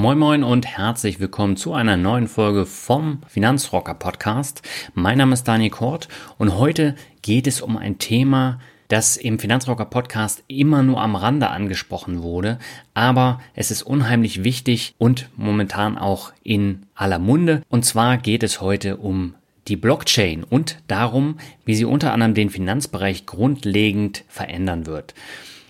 Moin Moin und herzlich willkommen zu einer neuen Folge vom Finanzrocker Podcast. Mein Name ist Daniel Kort und heute geht es um ein Thema, das im Finanzrocker Podcast immer nur am Rande angesprochen wurde, aber es ist unheimlich wichtig und momentan auch in aller Munde. Und zwar geht es heute um die Blockchain und darum, wie sie unter anderem den Finanzbereich grundlegend verändern wird.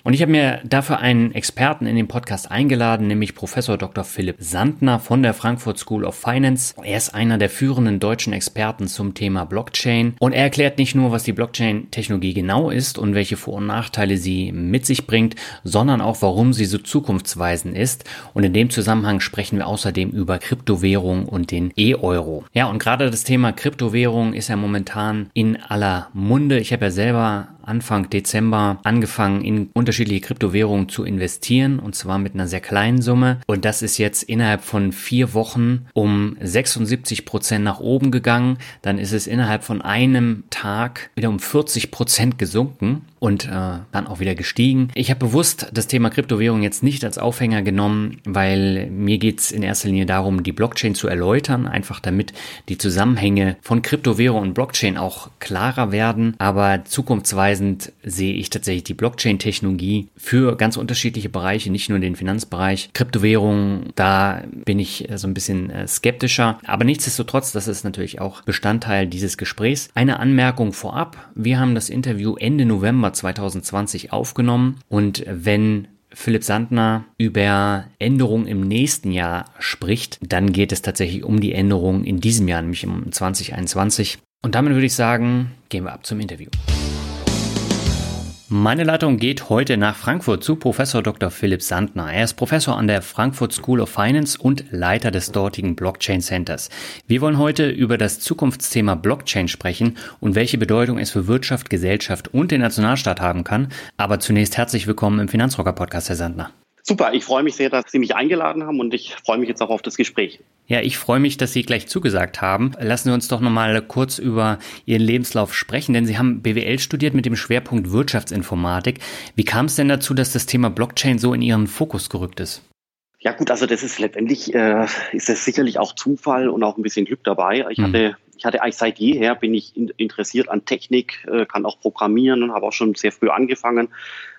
Und ich habe mir dafür einen Experten in den Podcast eingeladen, nämlich Professor Dr. Philipp Sandner von der Frankfurt School of Finance. Er ist einer der führenden deutschen Experten zum Thema Blockchain und er erklärt nicht nur, was die Blockchain-Technologie genau ist und welche Vor- und Nachteile sie mit sich bringt, sondern auch, warum sie so zukunftsweisend ist. Und in dem Zusammenhang sprechen wir außerdem über Kryptowährung und den E-Euro. Ja, und gerade das Thema Kryptowährung ist ja momentan in aller Munde. Ich habe ja selber Anfang Dezember angefangen, in unterschiedliche Kryptowährungen zu investieren und zwar mit einer sehr kleinen Summe. Und das ist jetzt innerhalb von vier Wochen um 76 Prozent nach oben gegangen. Dann ist es innerhalb von einem Tag wieder um 40 Prozent gesunken und äh, dann auch wieder gestiegen. Ich habe bewusst das Thema Kryptowährung jetzt nicht als Aufhänger genommen, weil mir geht's in erster Linie darum, die Blockchain zu erläutern, einfach damit die Zusammenhänge von Kryptowährung und Blockchain auch klarer werden. Aber zukunftsweisend sehe ich tatsächlich die Blockchain-Technologie für ganz unterschiedliche Bereiche, nicht nur den Finanzbereich. Kryptowährungen, da bin ich so ein bisschen äh, skeptischer. Aber nichtsdestotrotz, das ist natürlich auch Bestandteil dieses Gesprächs. Eine Anmerkung vorab. Wir haben das Interview Ende November 2020 aufgenommen und wenn Philipp Sandner über Änderungen im nächsten Jahr spricht, dann geht es tatsächlich um die Änderungen in diesem Jahr, nämlich im 2021. Und damit würde ich sagen, gehen wir ab zum Interview. Meine Leitung geht heute nach Frankfurt zu Professor Dr. Philipp Sandner. Er ist Professor an der Frankfurt School of Finance und Leiter des dortigen Blockchain Centers. Wir wollen heute über das Zukunftsthema Blockchain sprechen und welche Bedeutung es für Wirtschaft, Gesellschaft und den Nationalstaat haben kann. Aber zunächst herzlich willkommen im Finanzrocker Podcast, Herr Sandner. Super, ich freue mich sehr, dass Sie mich eingeladen haben und ich freue mich jetzt auch auf das Gespräch. Ja, ich freue mich, dass Sie gleich zugesagt haben. Lassen Sie uns doch nochmal kurz über Ihren Lebenslauf sprechen, denn Sie haben BWL studiert mit dem Schwerpunkt Wirtschaftsinformatik. Wie kam es denn dazu, dass das Thema Blockchain so in Ihren Fokus gerückt ist? Ja gut, also das ist letztendlich, äh, ist es sicherlich auch Zufall und auch ein bisschen Glück dabei. Ich mhm. hatte ich hatte eigentlich seit jeher bin ich interessiert an Technik, äh, kann auch programmieren und habe auch schon sehr früh angefangen.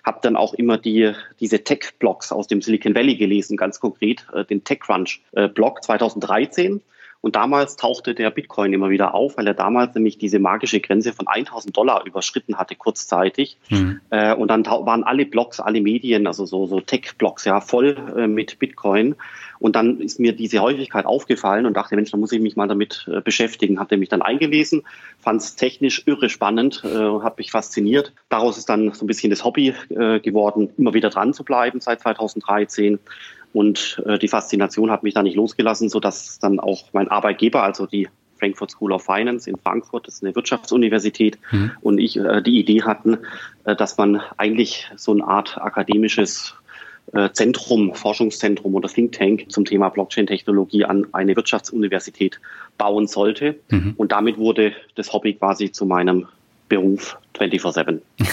Habe dann auch immer die, diese Tech-Blogs aus dem Silicon Valley gelesen, ganz konkret äh, den TechCrunch-Blog äh, 2013. Und damals tauchte der Bitcoin immer wieder auf, weil er damals nämlich diese magische Grenze von 1000 Dollar überschritten hatte, kurzzeitig. Mhm. Äh, und dann waren alle Blogs, alle Medien, also so, so Tech-Blogs, ja, voll äh, mit Bitcoin. Und dann ist mir diese Häufigkeit aufgefallen und dachte, Mensch, da muss ich mich mal damit äh, beschäftigen. Hatte mich dann eingelesen, fand es technisch irre spannend, äh, hat mich fasziniert. Daraus ist dann so ein bisschen das Hobby äh, geworden, immer wieder dran zu bleiben seit 2013. Und äh, die Faszination hat mich da nicht losgelassen, sodass dann auch mein Arbeitgeber, also die Frankfurt School of Finance in Frankfurt, das ist eine Wirtschaftsuniversität, mhm. und ich äh, die Idee hatten, äh, dass man eigentlich so eine Art akademisches äh, Zentrum, Forschungszentrum oder Think Tank zum Thema Blockchain-Technologie an eine Wirtschaftsuniversität bauen sollte. Mhm. Und damit wurde das Hobby quasi zu meinem Beruf 24-7.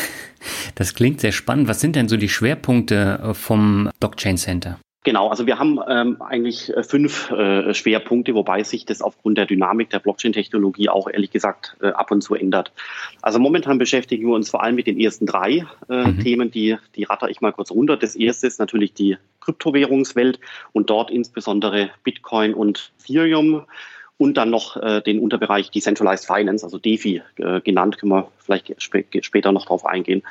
Das klingt sehr spannend. Was sind denn so die Schwerpunkte äh, vom Blockchain Center? Genau, also wir haben ähm, eigentlich äh, fünf äh, Schwerpunkte, wobei sich das aufgrund der Dynamik der Blockchain-Technologie auch ehrlich gesagt äh, ab und zu ändert. Also momentan beschäftigen wir uns vor allem mit den ersten drei äh, mhm. Themen, die, die ratter ich mal kurz runter. Das erste ist natürlich die Kryptowährungswelt und dort insbesondere Bitcoin und Ethereum und dann noch äh, den Unterbereich Decentralized Finance, also DeFi äh, genannt, können wir vielleicht sp später noch drauf eingehen.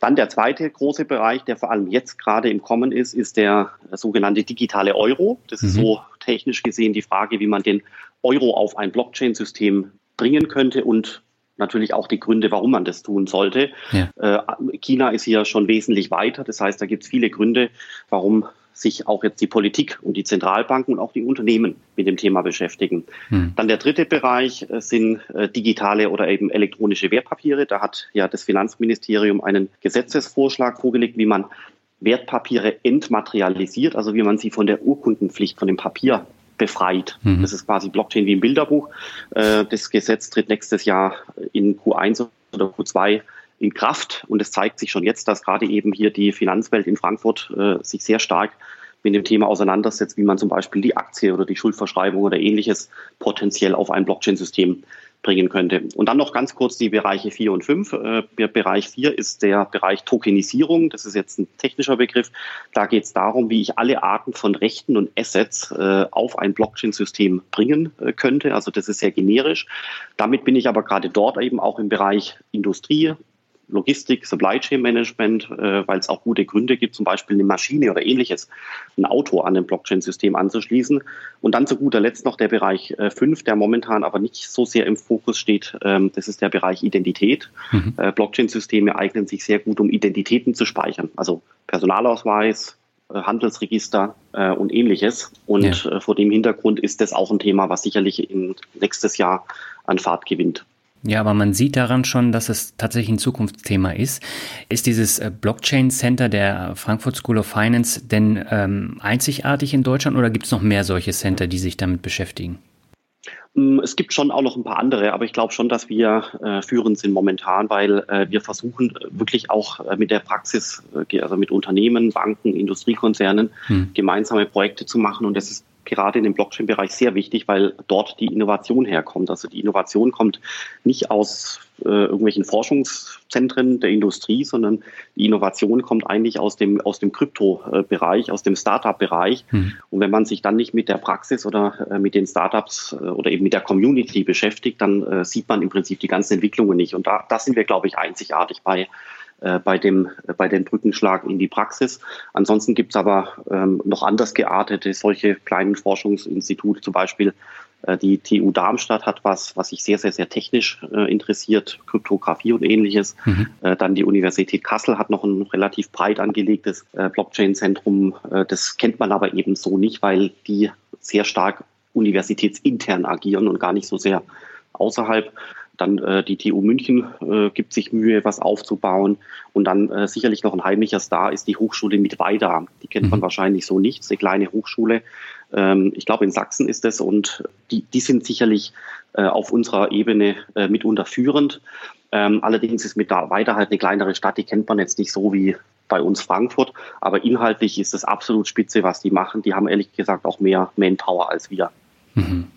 Dann der zweite große Bereich, der vor allem jetzt gerade im Kommen ist, ist der sogenannte digitale Euro. Das mhm. ist so technisch gesehen die Frage, wie man den Euro auf ein Blockchain-System bringen könnte und natürlich auch die Gründe, warum man das tun sollte. Ja. Äh, China ist hier schon wesentlich weiter. Das heißt, da gibt es viele Gründe, warum sich auch jetzt die Politik und die Zentralbanken und auch die Unternehmen mit dem Thema beschäftigen. Hm. Dann der dritte Bereich äh, sind äh, digitale oder eben elektronische Wertpapiere. Da hat ja das Finanzministerium einen Gesetzesvorschlag vorgelegt, wie man Wertpapiere entmaterialisiert, also wie man sie von der Urkundenpflicht, von dem Papier befreit. Mhm. Das ist quasi Blockchain wie im Bilderbuch. Äh, das Gesetz tritt nächstes Jahr in Q1 oder Q2 in Kraft. Und es zeigt sich schon jetzt, dass gerade eben hier die Finanzwelt in Frankfurt äh, sich sehr stark mit dem Thema auseinandersetzt, wie man zum Beispiel die Aktie oder die Schuldverschreibung oder ähnliches potenziell auf ein Blockchain-System bringen könnte. Und dann noch ganz kurz die Bereiche 4 und 5. Äh, Bereich 4 ist der Bereich Tokenisierung. Das ist jetzt ein technischer Begriff. Da geht es darum, wie ich alle Arten von Rechten und Assets äh, auf ein Blockchain-System bringen äh, könnte. Also das ist sehr generisch. Damit bin ich aber gerade dort eben auch im Bereich Industrie, Logistik, Supply Chain Management, äh, weil es auch gute Gründe gibt, zum Beispiel eine Maschine oder ähnliches, ein Auto an ein Blockchain-System anzuschließen. Und dann zu guter Letzt noch der Bereich 5, äh, der momentan aber nicht so sehr im Fokus steht. Ähm, das ist der Bereich Identität. Mhm. Äh, Blockchain-Systeme eignen sich sehr gut, um Identitäten zu speichern, also Personalausweis, äh, Handelsregister äh, und ähnliches. Und ja. Äh, vor dem Hintergrund ist das auch ein Thema, was sicherlich in nächstes Jahr an Fahrt gewinnt. Ja, aber man sieht daran schon, dass es tatsächlich ein Zukunftsthema ist. Ist dieses äh, Blockchain Center der Frankfurt School of Finance denn ähm, einzigartig in Deutschland oder gibt es noch mehr solche Center, die sich damit beschäftigen? Mm, es gibt schon auch noch ein paar andere, aber ich glaube schon, dass wir äh, führend sind momentan, weil äh, wir versuchen wirklich auch äh, mit der Praxis, äh, also mit Unternehmen, Banken, Industriekonzernen hm. gemeinsame Projekte zu machen. Und das ist gerade in dem Blockchain-Bereich sehr wichtig, weil dort die Innovation herkommt. Also die Innovation kommt nicht aus äh, irgendwelchen Forschungszentren der Industrie, sondern die Innovation kommt eigentlich aus dem, aus dem Krypto-Bereich, aus dem Startup-Bereich. Hm. Und wenn man sich dann nicht mit der Praxis oder äh, mit den Startups äh, oder eben mit der Community beschäftigt, dann äh, sieht man im Prinzip die ganzen Entwicklungen nicht. Und da, da sind wir, glaube ich, einzigartig bei bei dem, äh, bei dem Brückenschlag in die Praxis. Ansonsten gibt es aber ähm, noch anders geartete solche kleinen Forschungsinstitute, zum Beispiel äh, die TU Darmstadt hat was, was sich sehr, sehr, sehr technisch äh, interessiert, Kryptographie und ähnliches. Mhm. Äh, dann die Universität Kassel hat noch ein relativ breit angelegtes äh, Blockchain-Zentrum. Äh, das kennt man aber eben so nicht, weil die sehr stark universitätsintern agieren und gar nicht so sehr außerhalb. Dann äh, die TU München äh, gibt sich Mühe, was aufzubauen. Und dann äh, sicherlich noch ein heimlicher Star ist die Hochschule mit Weida. Die kennt man mhm. wahrscheinlich so nicht. Eine kleine Hochschule. Ähm, ich glaube, in Sachsen ist es. Und die, die sind sicherlich äh, auf unserer Ebene äh, mitunter führend. Ähm, allerdings ist mit Weida halt eine kleinere Stadt. Die kennt man jetzt nicht so wie bei uns Frankfurt. Aber inhaltlich ist es absolut spitze, was die machen. Die haben ehrlich gesagt auch mehr Manpower als wir. Mhm.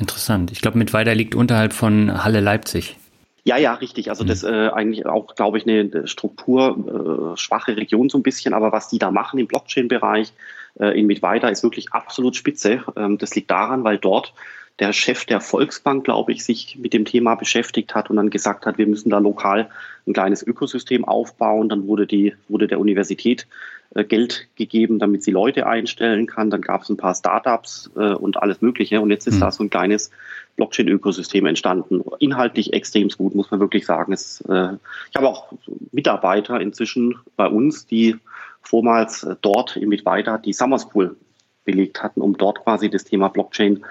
Interessant. Ich glaube, mit weiter liegt unterhalb von Halle Leipzig. Ja, ja, richtig. Also das äh, eigentlich auch, glaube ich, eine strukturschwache äh, Region so ein bisschen. Aber was die da machen im Blockchain-Bereich äh, in Mittweida ist wirklich absolut spitze. Ähm, das liegt daran, weil dort der Chef der Volksbank, glaube ich, sich mit dem Thema beschäftigt hat und dann gesagt hat, wir müssen da lokal ein kleines Ökosystem aufbauen. Dann wurde die, wurde der Universität äh, Geld gegeben, damit sie Leute einstellen kann. Dann gab es ein paar Startups äh, und alles Mögliche. Und jetzt ist mhm. da so ein kleines Blockchain-Ökosystem entstanden. Inhaltlich extrem gut, muss man wirklich sagen. Es, äh, ich habe auch Mitarbeiter inzwischen bei uns, die vormals äh, dort in Mittweida die Summer School belegt hatten, um dort quasi das Thema Blockchain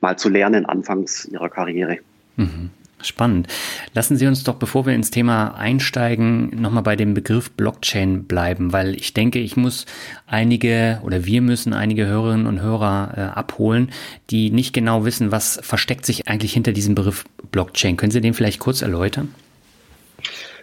mal zu lernen, anfangs ihrer Karriere. Mhm. Spannend. Lassen Sie uns doch, bevor wir ins Thema einsteigen, nochmal bei dem Begriff Blockchain bleiben, weil ich denke, ich muss einige oder wir müssen einige Hörerinnen und Hörer äh, abholen, die nicht genau wissen, was versteckt sich eigentlich hinter diesem Begriff Blockchain. Können Sie den vielleicht kurz erläutern?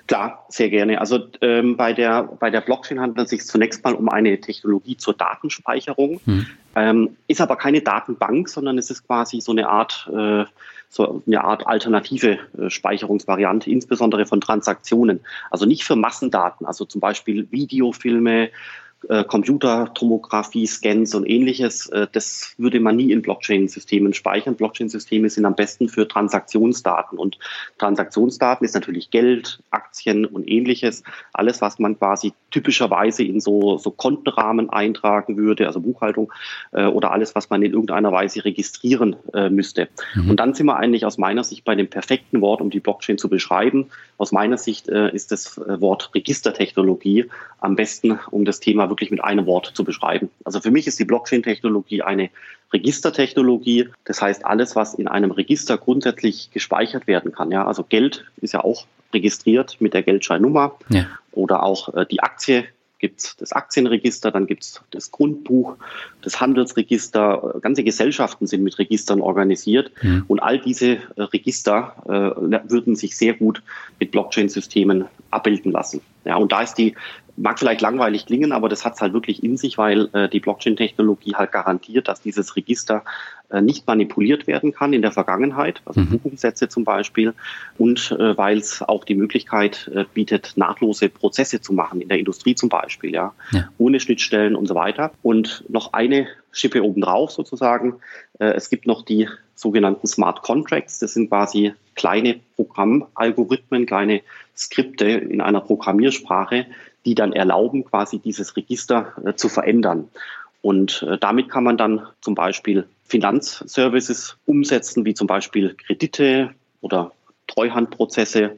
Klar, sehr gerne. Also ähm, bei, der, bei der Blockchain handelt es sich zunächst mal um eine Technologie zur Datenspeicherung. Hm. Ähm, ist aber keine Datenbank, sondern es ist quasi so eine Art, äh, so eine Art alternative äh, Speicherungsvariante, insbesondere von Transaktionen. Also nicht für Massendaten, also zum Beispiel Videofilme, äh, Computertomographie, Scans und ähnliches, äh, das würde man nie in Blockchain-Systemen speichern. Blockchain-Systeme sind am besten für Transaktionsdaten und Transaktionsdaten ist natürlich Geld, Aktien und ähnliches. Alles, was man quasi typischerweise in so, so Kontenrahmen eintragen würde, also Buchhaltung äh, oder alles, was man in irgendeiner Weise registrieren müsste. Mhm. Und dann sind wir eigentlich aus meiner Sicht bei dem perfekten Wort, um die Blockchain zu beschreiben. Aus meiner Sicht ist das Wort Registertechnologie am besten, um das Thema wirklich mit einem Wort zu beschreiben. Also für mich ist die Blockchain-Technologie eine Registertechnologie. Das heißt, alles, was in einem Register grundsätzlich gespeichert werden kann. Ja, also Geld ist ja auch registriert mit der Geldscheinnummer ja. oder auch äh, die Aktie gibt es das Aktienregister, dann gibt es das Grundbuch, das Handelsregister. Ganze Gesellschaften sind mit Registern organisiert. Mhm. Und all diese äh, Register äh, würden sich sehr gut mit Blockchain-Systemen abbilden lassen. Ja, und da ist die mag vielleicht langweilig klingen, aber das hat es halt wirklich in sich, weil äh, die Blockchain-Technologie halt garantiert, dass dieses Register äh, nicht manipuliert werden kann in der Vergangenheit, also mhm. Buchungssätze zum Beispiel, und äh, weil es auch die Möglichkeit äh, bietet, nahtlose Prozesse zu machen, in der Industrie zum Beispiel, ja, ja. ohne Schnittstellen und so weiter. Und noch eine Schippe obendrauf sozusagen. Äh, es gibt noch die sogenannten Smart Contracts. Das sind quasi kleine Programmalgorithmen, kleine Skripte in einer Programmiersprache, die dann erlauben, quasi dieses Register äh, zu verändern. Und äh, damit kann man dann zum Beispiel Finanzservices umsetzen, wie zum Beispiel Kredite oder Treuhandprozesse,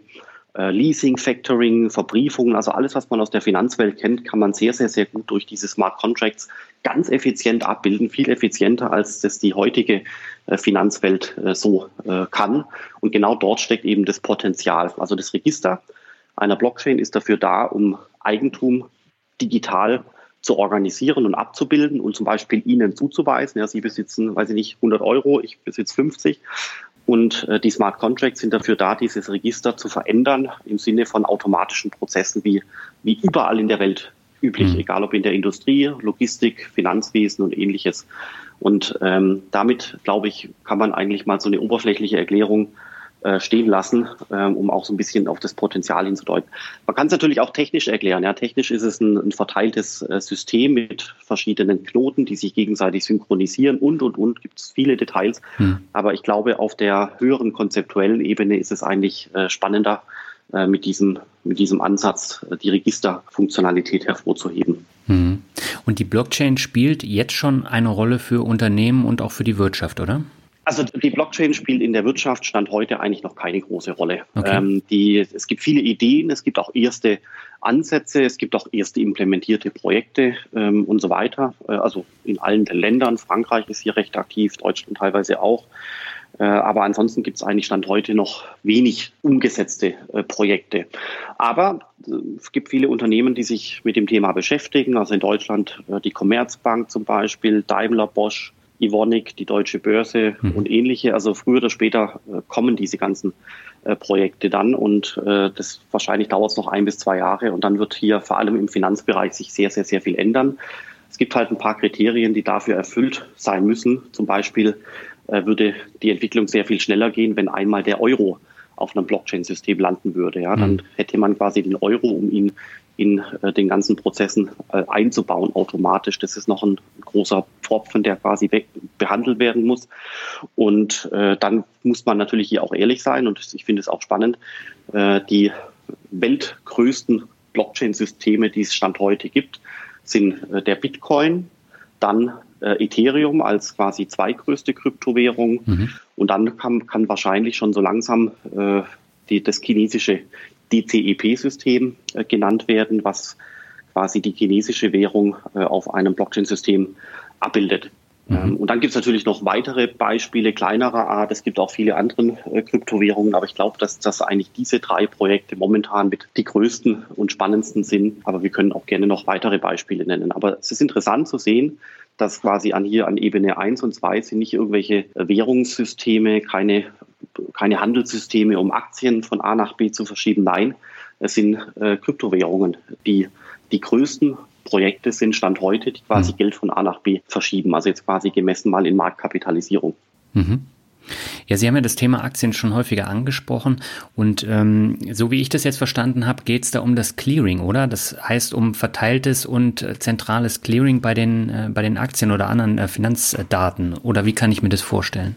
äh, Leasing, Factoring, Verbriefungen, also alles, was man aus der Finanzwelt kennt, kann man sehr, sehr, sehr gut durch diese Smart Contracts ganz effizient abbilden, viel effizienter, als das die heutige Finanzwelt so kann. Und genau dort steckt eben das Potenzial. Also das Register einer Blockchain ist dafür da, um Eigentum digital zu organisieren und abzubilden und zum Beispiel Ihnen zuzuweisen. Ja, Sie besitzen, weiß ich nicht, 100 Euro, ich besitze 50. Und äh, die Smart Contracts sind dafür da, dieses Register zu verändern im Sinne von automatischen Prozessen, wie, wie überall in der Welt üblich, mhm. egal ob in der Industrie, Logistik, Finanzwesen und ähnliches. Und ähm, damit, glaube ich, kann man eigentlich mal so eine oberflächliche Erklärung äh, stehen lassen, ähm, um auch so ein bisschen auf das Potenzial hinzudeuten. Man kann es natürlich auch technisch erklären. Ja, technisch ist es ein, ein verteiltes äh, System mit verschiedenen Knoten, die sich gegenseitig synchronisieren und und und gibt es viele Details. Hm. Aber ich glaube, auf der höheren konzeptuellen Ebene ist es eigentlich äh, spannender, mit diesem mit diesem Ansatz die Registerfunktionalität hervorzuheben. Hm. Und die Blockchain spielt jetzt schon eine Rolle für Unternehmen und auch für die Wirtschaft, oder? Also die Blockchain spielt in der Wirtschaft Stand heute eigentlich noch keine große Rolle. Okay. Ähm, die, es gibt viele Ideen, es gibt auch erste Ansätze, es gibt auch erste implementierte Projekte ähm, und so weiter. Äh, also in allen Ländern. Frankreich ist hier recht aktiv, Deutschland teilweise auch. Äh, aber ansonsten gibt es eigentlich Stand heute noch wenig umgesetzte äh, Projekte. Aber äh, es gibt viele Unternehmen, die sich mit dem Thema beschäftigen. Also in Deutschland äh, die Commerzbank zum Beispiel, Daimler, Bosch, Ivonic, die Deutsche Börse mhm. und ähnliche. Also früher oder später äh, kommen diese ganzen äh, Projekte dann und äh, das wahrscheinlich dauert es noch ein bis zwei Jahre und dann wird hier vor allem im Finanzbereich sich sehr, sehr, sehr viel ändern. Es gibt halt ein paar Kriterien, die dafür erfüllt sein müssen. Zum Beispiel würde die Entwicklung sehr viel schneller gehen, wenn einmal der Euro auf einem Blockchain-System landen würde. Ja, dann mhm. hätte man quasi den Euro, um ihn in äh, den ganzen Prozessen äh, einzubauen automatisch. Das ist noch ein großer Pfropfen, der quasi behandelt werden muss. Und äh, dann muss man natürlich hier auch ehrlich sein und ich finde es auch spannend, äh, die weltgrößten Blockchain-Systeme, die es Stand heute gibt, sind äh, der Bitcoin, dann äh, Ethereum als quasi zweitgrößte Kryptowährung mhm. und dann kann, kann wahrscheinlich schon so langsam äh, die, das chinesische DCEP-System äh, genannt werden, was quasi die chinesische Währung äh, auf einem Blockchain-System abbildet. Mhm. Ähm, und dann gibt es natürlich noch weitere Beispiele kleinerer Art. Es gibt auch viele andere äh, Kryptowährungen, aber ich glaube, dass das eigentlich diese drei Projekte momentan mit die größten und spannendsten sind. Aber wir können auch gerne noch weitere Beispiele nennen. Aber es ist interessant zu sehen, dass quasi an hier an Ebene 1 und 2 sind nicht irgendwelche Währungssysteme, keine keine Handelssysteme, um Aktien von A nach B zu verschieben. Nein, es sind äh, Kryptowährungen. Die, die größten Projekte sind Stand heute, die quasi mhm. Geld von A nach B verschieben. Also jetzt quasi gemessen mal in Marktkapitalisierung. Mhm. Ja, Sie haben ja das Thema Aktien schon häufiger angesprochen und ähm, so wie ich das jetzt verstanden habe, geht es da um das Clearing, oder? Das heißt um verteiltes und äh, zentrales Clearing bei den, äh, bei den Aktien oder anderen äh, Finanzdaten. Oder wie kann ich mir das vorstellen?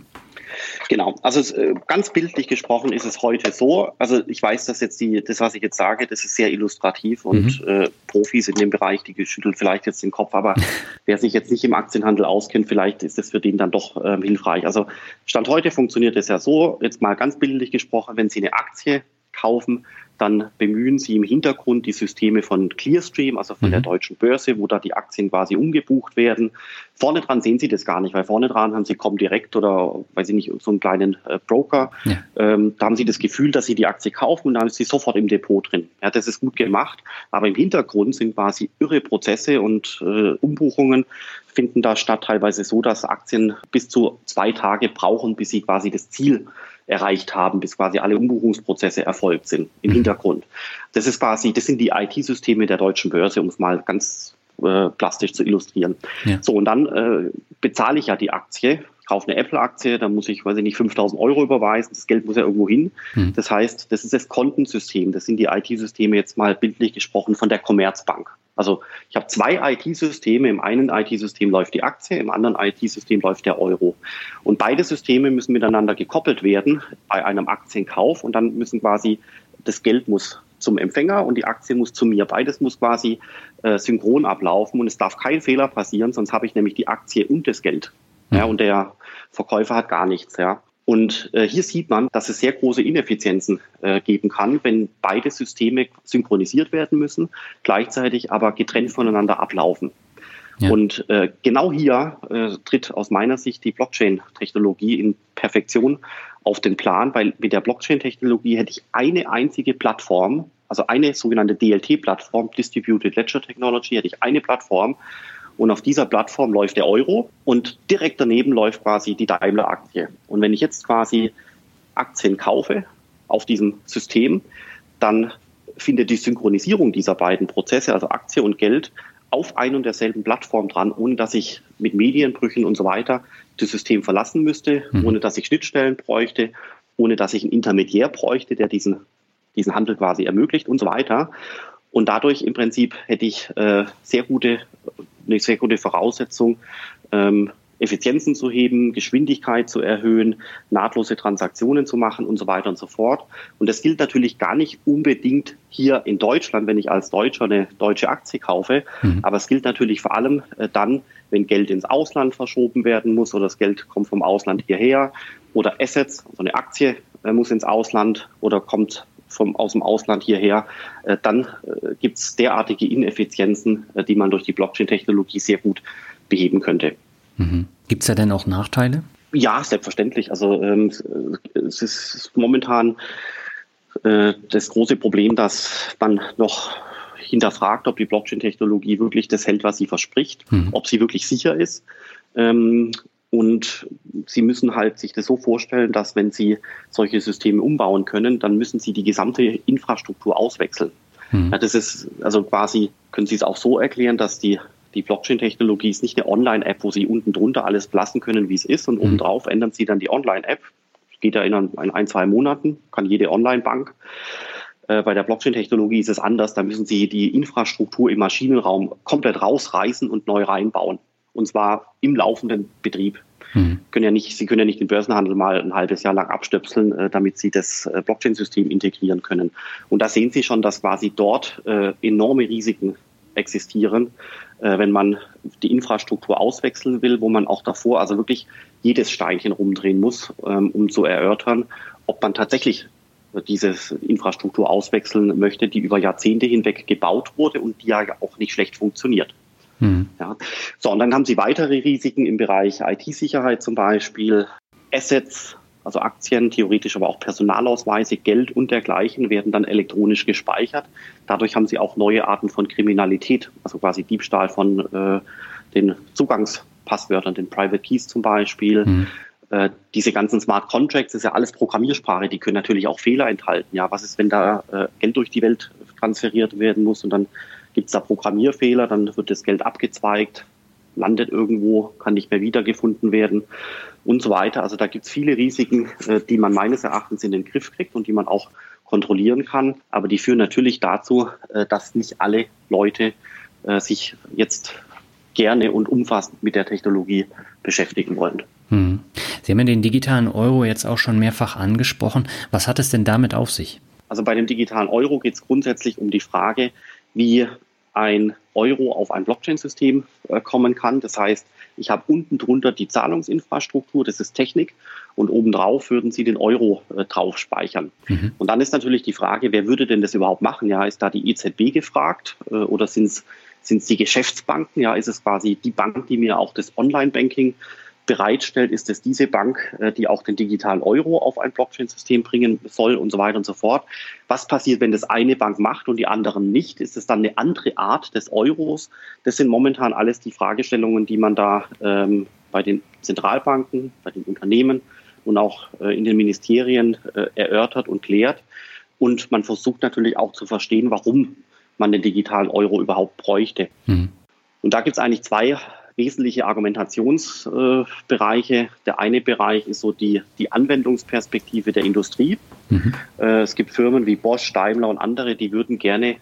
Genau, also äh, ganz bildlich gesprochen ist es heute so. Also ich weiß, dass jetzt die, das, was ich jetzt sage, das ist sehr illustrativ und mhm. äh, Profis in dem Bereich, die geschüttelt vielleicht jetzt den Kopf, aber wer sich jetzt nicht im Aktienhandel auskennt, vielleicht ist das für den dann doch ähm, hilfreich. Also Stand heute funktioniert es ja so, jetzt mal ganz bildlich gesprochen, wenn Sie eine Aktie kaufen, dann bemühen sie im Hintergrund die Systeme von Clearstream, also von mhm. der deutschen Börse, wo da die Aktien quasi umgebucht werden. Vorne dran sehen sie das gar nicht, weil vorne dran haben sie Comdirect oder, weiß ich nicht, so einen kleinen äh, Broker. Ja. Ähm, da haben sie das Gefühl, dass sie die Aktie kaufen und dann ist sie sofort im Depot drin. Ja, das ist gut gemacht, aber im Hintergrund sind quasi irre Prozesse und äh, Umbuchungen finden da statt, teilweise so, dass Aktien bis zu zwei Tage brauchen, bis sie quasi das Ziel erreicht haben, bis quasi alle Umbuchungsprozesse erfolgt sind im mhm. Hintergrund. Das ist quasi, das sind die IT-Systeme der deutschen Börse, um es mal ganz äh, plastisch zu illustrieren. Ja. So, und dann äh, bezahle ich ja die Aktie, kaufe eine Apple-Aktie, da muss ich, weiß ich nicht, 5000 Euro überweisen, das Geld muss ja irgendwo hin. Mhm. Das heißt, das ist das Kontensystem, das sind die IT-Systeme jetzt mal bildlich gesprochen von der Commerzbank. Also ich habe zwei IT-Systeme. Im einen IT-System läuft die Aktie, im anderen IT-System läuft der Euro. Und beide Systeme müssen miteinander gekoppelt werden bei einem Aktienkauf und dann müssen quasi das Geld muss zum Empfänger und die Aktie muss zu mir. Beides muss quasi äh, synchron ablaufen und es darf kein Fehler passieren, sonst habe ich nämlich die Aktie und das Geld. Ja, und der Verkäufer hat gar nichts. Ja. Und äh, hier sieht man, dass es sehr große Ineffizienzen äh, geben kann, wenn beide Systeme synchronisiert werden müssen, gleichzeitig aber getrennt voneinander ablaufen. Ja. Und äh, genau hier äh, tritt aus meiner Sicht die Blockchain-Technologie in Perfektion auf den Plan, weil mit der Blockchain-Technologie hätte ich eine einzige Plattform, also eine sogenannte DLT-Plattform, Distributed Ledger Technology, hätte ich eine Plattform, und auf dieser Plattform läuft der Euro und direkt daneben läuft quasi die Daimler-Aktie. Und wenn ich jetzt quasi Aktien kaufe auf diesem System, dann findet die Synchronisierung dieser beiden Prozesse, also Aktie und Geld, auf ein und derselben Plattform dran, ohne dass ich mit Medienbrüchen und so weiter das System verlassen müsste, mhm. ohne dass ich Schnittstellen bräuchte, ohne dass ich einen Intermediär bräuchte, der diesen, diesen Handel quasi ermöglicht und so weiter. Und dadurch im Prinzip hätte ich äh, sehr gute, eine sehr gute Voraussetzung, ähm, Effizienzen zu heben, Geschwindigkeit zu erhöhen, nahtlose Transaktionen zu machen und so weiter und so fort. Und das gilt natürlich gar nicht unbedingt hier in Deutschland, wenn ich als Deutscher eine deutsche Aktie kaufe. Mhm. Aber es gilt natürlich vor allem äh, dann, wenn Geld ins Ausland verschoben werden muss oder das Geld kommt vom Ausland hierher oder Assets, also eine Aktie äh, muss ins Ausland oder kommt vom, aus dem Ausland hierher, äh, dann äh, gibt es derartige Ineffizienzen, äh, die man durch die Blockchain-Technologie sehr gut beheben könnte. Mhm. Gibt es da denn auch Nachteile? Ja, selbstverständlich. Also ähm, es ist momentan äh, das große Problem, dass man noch hinterfragt, ob die Blockchain-Technologie wirklich das hält, was sie verspricht, mhm. ob sie wirklich sicher ist. Ähm, und Sie müssen halt sich das so vorstellen, dass wenn Sie solche Systeme umbauen können, dann müssen Sie die gesamte Infrastruktur auswechseln. Mhm. Ja, das ist also quasi, können Sie es auch so erklären, dass die, die Blockchain-Technologie ist nicht eine Online-App, wo Sie unten drunter alles lassen können, wie es ist, und mhm. obendrauf ändern Sie dann die Online-App. Geht ja in ein, ein, zwei Monaten, kann jede Online-Bank. Äh, bei der Blockchain-Technologie ist es anders. Da müssen Sie die Infrastruktur im Maschinenraum komplett rausreißen und neu reinbauen und zwar im laufenden Betrieb. Mhm. Können ja nicht, Sie können ja nicht den Börsenhandel mal ein halbes Jahr lang abstöpseln, äh, damit Sie das äh, Blockchain-System integrieren können. Und da sehen Sie schon, dass quasi dort äh, enorme Risiken existieren, wenn man die Infrastruktur auswechseln will, wo man auch davor also wirklich jedes Steinchen rumdrehen muss, ähm, um zu erörtern, ob man tatsächlich diese Infrastruktur auswechseln möchte, die über Jahrzehnte hinweg gebaut wurde und die ja auch nicht schlecht funktioniert. Mhm. Ja. So, und dann haben Sie weitere Risiken im Bereich IT-Sicherheit zum Beispiel, Assets, also Aktien, theoretisch aber auch Personalausweise, Geld und dergleichen werden dann elektronisch gespeichert. Dadurch haben Sie auch neue Arten von Kriminalität, also quasi Diebstahl von äh, den Zugangspasswörtern, den Private Keys zum Beispiel. Mhm. Diese ganzen Smart Contracts ist ja alles Programmiersprache, die können natürlich auch Fehler enthalten. Ja, was ist, wenn da äh, Geld durch die Welt transferiert werden muss und dann gibt es da Programmierfehler, dann wird das Geld abgezweigt, landet irgendwo, kann nicht mehr wiedergefunden werden und so weiter. Also da gibt es viele Risiken, äh, die man meines Erachtens in den Griff kriegt und die man auch kontrollieren kann. Aber die führen natürlich dazu, äh, dass nicht alle Leute äh, sich jetzt gerne und umfassend mit der Technologie beschäftigen wollen. Hm. Sie haben ja den digitalen Euro jetzt auch schon mehrfach angesprochen. Was hat es denn damit auf sich? Also bei dem digitalen Euro geht es grundsätzlich um die Frage, wie ein Euro auf ein Blockchain-System äh, kommen kann. Das heißt, ich habe unten drunter die Zahlungsinfrastruktur, das ist Technik, und obendrauf würden Sie den Euro äh, drauf speichern. Mhm. Und dann ist natürlich die Frage, wer würde denn das überhaupt machen? Ja, ist da die EZB gefragt äh, oder sind es die Geschäftsbanken? Ja, ist es quasi die Bank, die mir auch das Online-Banking bereitstellt, ist es diese Bank, äh, die auch den digitalen Euro auf ein Blockchain-System bringen soll und so weiter und so fort. Was passiert, wenn das eine Bank macht und die anderen nicht? Ist es dann eine andere Art des Euros? Das sind momentan alles die Fragestellungen, die man da ähm, bei den Zentralbanken, bei den Unternehmen und auch äh, in den Ministerien äh, erörtert und klärt. Und man versucht natürlich auch zu verstehen, warum man den digitalen Euro überhaupt bräuchte. Mhm. Und da gibt es eigentlich zwei wesentliche Argumentationsbereiche. Der eine Bereich ist so die, die Anwendungsperspektive der Industrie. Mhm. Äh, es gibt Firmen wie Bosch, Daimler und andere, die würden gerne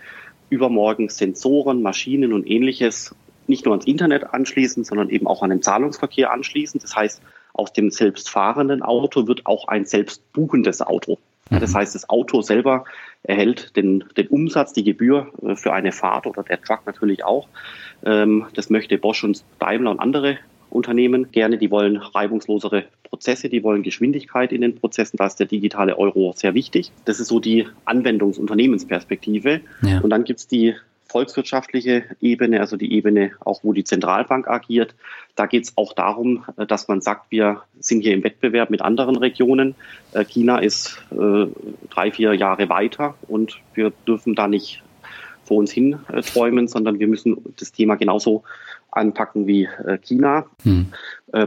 übermorgen Sensoren, Maschinen und ähnliches nicht nur ans Internet anschließen, sondern eben auch an den Zahlungsverkehr anschließen. Das heißt, aus dem selbstfahrenden Auto wird auch ein selbstbuchendes Auto. Das mhm. heißt, das Auto selber erhält den, den Umsatz, die Gebühr äh, für eine Fahrt oder der Truck natürlich auch. Ähm, das möchte Bosch und Daimler und andere Unternehmen gerne. Die wollen reibungslosere Prozesse, die wollen Geschwindigkeit in den Prozessen. Da ist der digitale Euro sehr wichtig. Das ist so die Anwendungsunternehmensperspektive. Ja. Und dann gibt es die volkswirtschaftliche Ebene, also die Ebene auch, wo die Zentralbank agiert. Da geht es auch darum, äh, dass man sagt, wir sind hier im Wettbewerb mit anderen Regionen. Äh, China ist äh, drei, vier Jahre weiter und wir dürfen da nicht vor uns hin träumen, sondern wir müssen das Thema genauso anpacken wie China. Hm.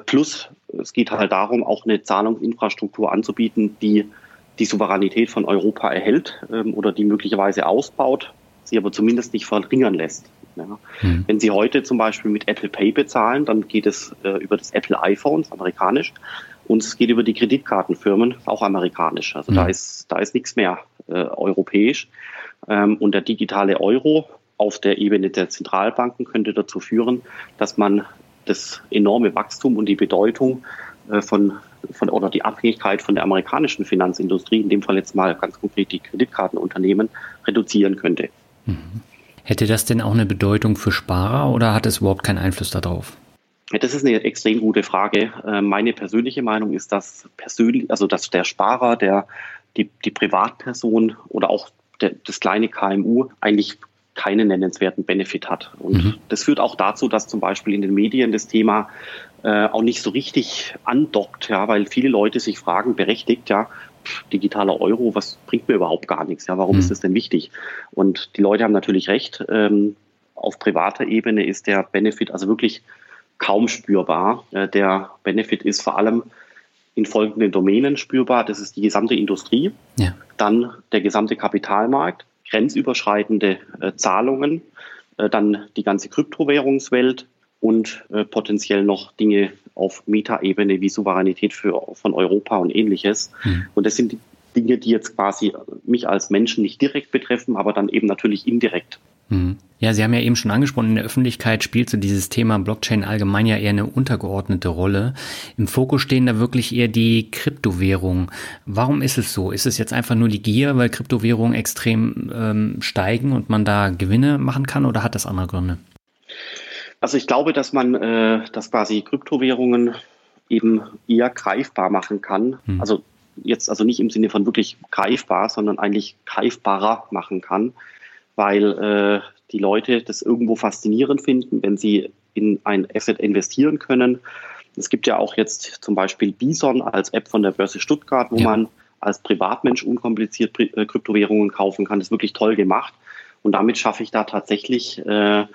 Plus, es geht halt darum, auch eine Zahlungsinfrastruktur anzubieten, die die Souveränität von Europa erhält ähm, oder die möglicherweise ausbaut sie aber zumindest nicht verringern lässt. Ja. Mhm. Wenn Sie heute zum Beispiel mit Apple Pay bezahlen, dann geht es äh, über das Apple iPhone, amerikanisch, und es geht über die Kreditkartenfirmen, auch amerikanisch. Also mhm. da ist da ist nichts mehr äh, europäisch. Ähm, und der digitale Euro auf der Ebene der Zentralbanken könnte dazu führen, dass man das enorme Wachstum und die Bedeutung äh, von, von oder die Abhängigkeit von der amerikanischen Finanzindustrie, in dem Fall jetzt mal ganz konkret die Kreditkartenunternehmen, reduzieren könnte. Hätte das denn auch eine Bedeutung für Sparer oder hat es überhaupt keinen Einfluss darauf? Das ist eine extrem gute Frage. Äh, meine persönliche Meinung ist, dass persönlich, also dass der Sparer, der, die, die Privatperson oder auch der, das kleine KMU eigentlich keinen nennenswerten Benefit hat. Und mhm. das führt auch dazu, dass zum Beispiel in den Medien das Thema äh, auch nicht so richtig andockt, ja, weil viele Leute sich fragen, berechtigt, ja, digitaler Euro, was bringt mir überhaupt gar nichts? Ja, warum mhm. ist das denn wichtig? Und die Leute haben natürlich recht. Ähm, auf privater Ebene ist der Benefit also wirklich kaum spürbar. Äh, der Benefit ist vor allem in folgenden Domänen spürbar. Das ist die gesamte Industrie, ja. dann der gesamte Kapitalmarkt, grenzüberschreitende äh, Zahlungen, äh, dann die ganze Kryptowährungswelt, und äh, potenziell noch Dinge auf Metaebene wie Souveränität für, von Europa und ähnliches. Mhm. Und das sind die Dinge, die jetzt quasi mich als Menschen nicht direkt betreffen, aber dann eben natürlich indirekt. Mhm. Ja, Sie haben ja eben schon angesprochen, in der Öffentlichkeit spielt so dieses Thema Blockchain allgemein ja eher eine untergeordnete Rolle. Im Fokus stehen da wirklich eher die Kryptowährungen. Warum ist es so? Ist es jetzt einfach nur die Gier, weil Kryptowährungen extrem ähm, steigen und man da Gewinne machen kann oder hat das andere Gründe? Also ich glaube, dass man äh, das quasi Kryptowährungen eben eher greifbar machen kann. Hm. Also jetzt also nicht im Sinne von wirklich greifbar, sondern eigentlich greifbarer machen kann, weil äh, die Leute das irgendwo faszinierend finden, wenn sie in ein Asset investieren können. Es gibt ja auch jetzt zum Beispiel Bison als App von der Börse Stuttgart, wo ja. man als Privatmensch unkompliziert äh, Kryptowährungen kaufen kann. Das ist wirklich toll gemacht. Und damit schaffe ich da tatsächlich äh,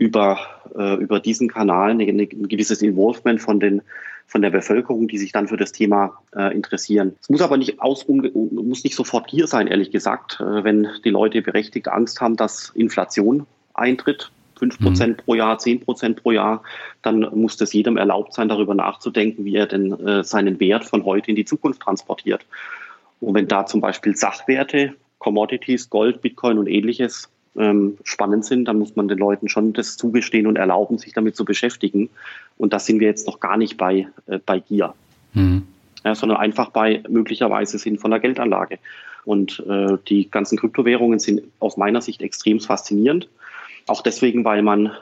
über, äh, über diesen Kanal eine, eine, ein gewisses Involvement von den von der Bevölkerung, die sich dann für das Thema äh, interessieren. Es muss aber nicht aus, muss nicht sofort Gier sein, ehrlich gesagt. Äh, wenn die Leute berechtigt Angst haben, dass Inflation eintritt, 5 Prozent mhm. pro Jahr, 10 Prozent pro Jahr, dann muss das jedem erlaubt sein, darüber nachzudenken, wie er denn äh, seinen Wert von heute in die Zukunft transportiert. Und wenn da zum Beispiel Sachwerte, Commodities, Gold, Bitcoin und ähnliches ähm, spannend sind, dann muss man den Leuten schon das zugestehen und erlauben, sich damit zu beschäftigen. Und das sind wir jetzt noch gar nicht bei, äh, bei Gier, mhm. ja, sondern einfach bei möglicherweise sinnvoller Geldanlage. Und äh, die ganzen Kryptowährungen sind aus meiner Sicht extrem faszinierend. Auch deswegen, weil man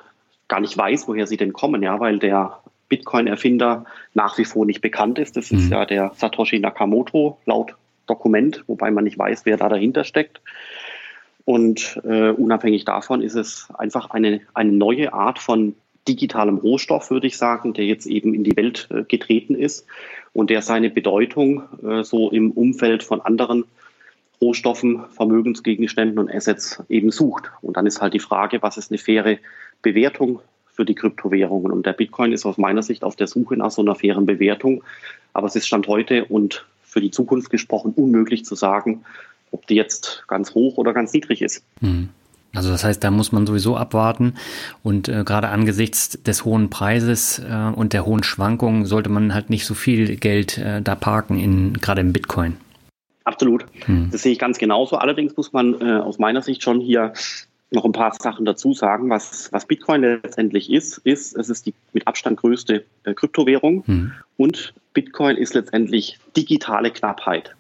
gar nicht weiß, woher sie denn kommen, ja, weil der Bitcoin-Erfinder nach wie vor nicht bekannt ist. Das mhm. ist ja der Satoshi Nakamoto laut Dokument, wobei man nicht weiß, wer da dahinter steckt. Und äh, unabhängig davon ist es einfach eine, eine neue Art von digitalem Rohstoff, würde ich sagen, der jetzt eben in die Welt äh, getreten ist und der seine Bedeutung äh, so im Umfeld von anderen Rohstoffen, Vermögensgegenständen und Assets eben sucht. Und dann ist halt die Frage, was ist eine faire Bewertung für die Kryptowährungen? Und der Bitcoin ist aus meiner Sicht auf der Suche nach so einer fairen Bewertung. Aber es ist Stand heute und für die Zukunft gesprochen unmöglich zu sagen, ob die jetzt ganz hoch oder ganz niedrig ist. Hm. Also das heißt, da muss man sowieso abwarten und äh, gerade angesichts des hohen Preises äh, und der hohen Schwankungen sollte man halt nicht so viel Geld äh, da parken, in, gerade im Bitcoin. Absolut. Hm. Das sehe ich ganz genauso. Allerdings muss man äh, aus meiner Sicht schon hier noch ein paar Sachen dazu sagen. Was, was Bitcoin letztendlich ist, ist, es ist die mit Abstand größte äh, Kryptowährung hm. und Bitcoin ist letztendlich digitale Knappheit.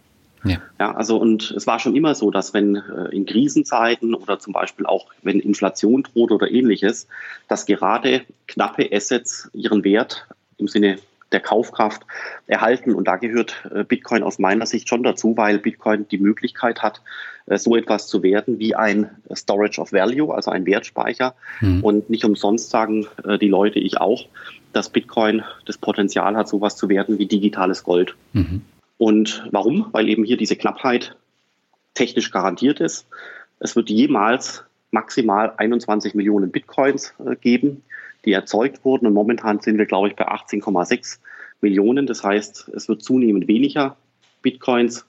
Ja. ja, also und es war schon immer so, dass wenn äh, in Krisenzeiten oder zum Beispiel auch wenn Inflation droht oder ähnliches, dass gerade knappe Assets ihren Wert im Sinne der Kaufkraft erhalten. Und da gehört äh, Bitcoin aus meiner Sicht schon dazu, weil Bitcoin die Möglichkeit hat, äh, so etwas zu werden wie ein Storage of Value, also ein Wertspeicher. Mhm. Und nicht umsonst sagen äh, die Leute, ich auch, dass Bitcoin das Potenzial hat, sowas zu werden wie digitales Gold. Mhm. Und warum? Weil eben hier diese Knappheit technisch garantiert ist. Es wird jemals maximal 21 Millionen Bitcoins geben die erzeugt wurden. Und momentan sind wir, glaube ich, bei 18,6 Millionen. Das heißt, es wird zunehmend weniger Bitcoins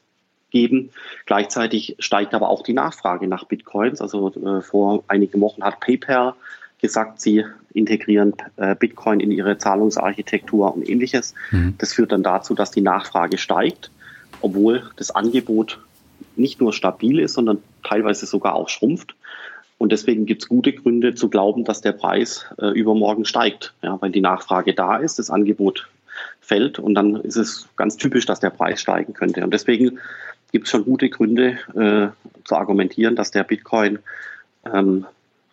geben. Gleichzeitig steigt aber auch die Nachfrage nach Bitcoins. Also äh, vor einigen Wochen hat PayPal gesagt, sie integrieren äh, Bitcoin in ihre Zahlungsarchitektur und ähnliches. Mhm. Das führt dann dazu, dass die Nachfrage steigt, obwohl das Angebot nicht nur stabil ist, sondern teilweise sogar auch schrumpft. Und deswegen gibt es gute Gründe zu glauben, dass der Preis äh, übermorgen steigt, ja, weil die Nachfrage da ist, das Angebot fällt und dann ist es ganz typisch, dass der Preis steigen könnte. Und deswegen gibt es schon gute Gründe äh, zu argumentieren, dass der Bitcoin ähm,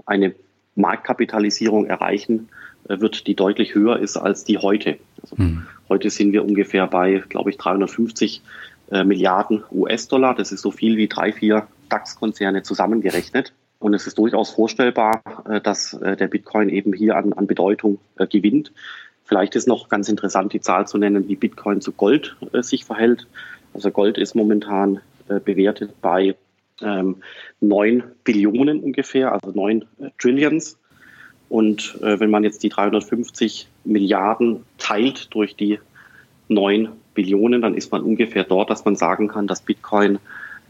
eine Marktkapitalisierung erreichen äh, wird, die deutlich höher ist als die heute. Also hm. Heute sind wir ungefähr bei, glaube ich, 350 äh, Milliarden US-Dollar. Das ist so viel wie drei, vier DAX-Konzerne zusammengerechnet. Und es ist durchaus vorstellbar, äh, dass der Bitcoin eben hier an, an Bedeutung gewinnt. Vielleicht ist noch ganz interessant, die Zahl zu nennen, wie Bitcoin zu Gold sich verhält. Also Gold ist momentan bewertet bei ähm, 9 Billionen ungefähr, also 9 Trillions. Und wenn man jetzt die 350 Milliarden teilt durch die 9 Billionen, dann ist man ungefähr dort, dass man sagen kann, dass Bitcoin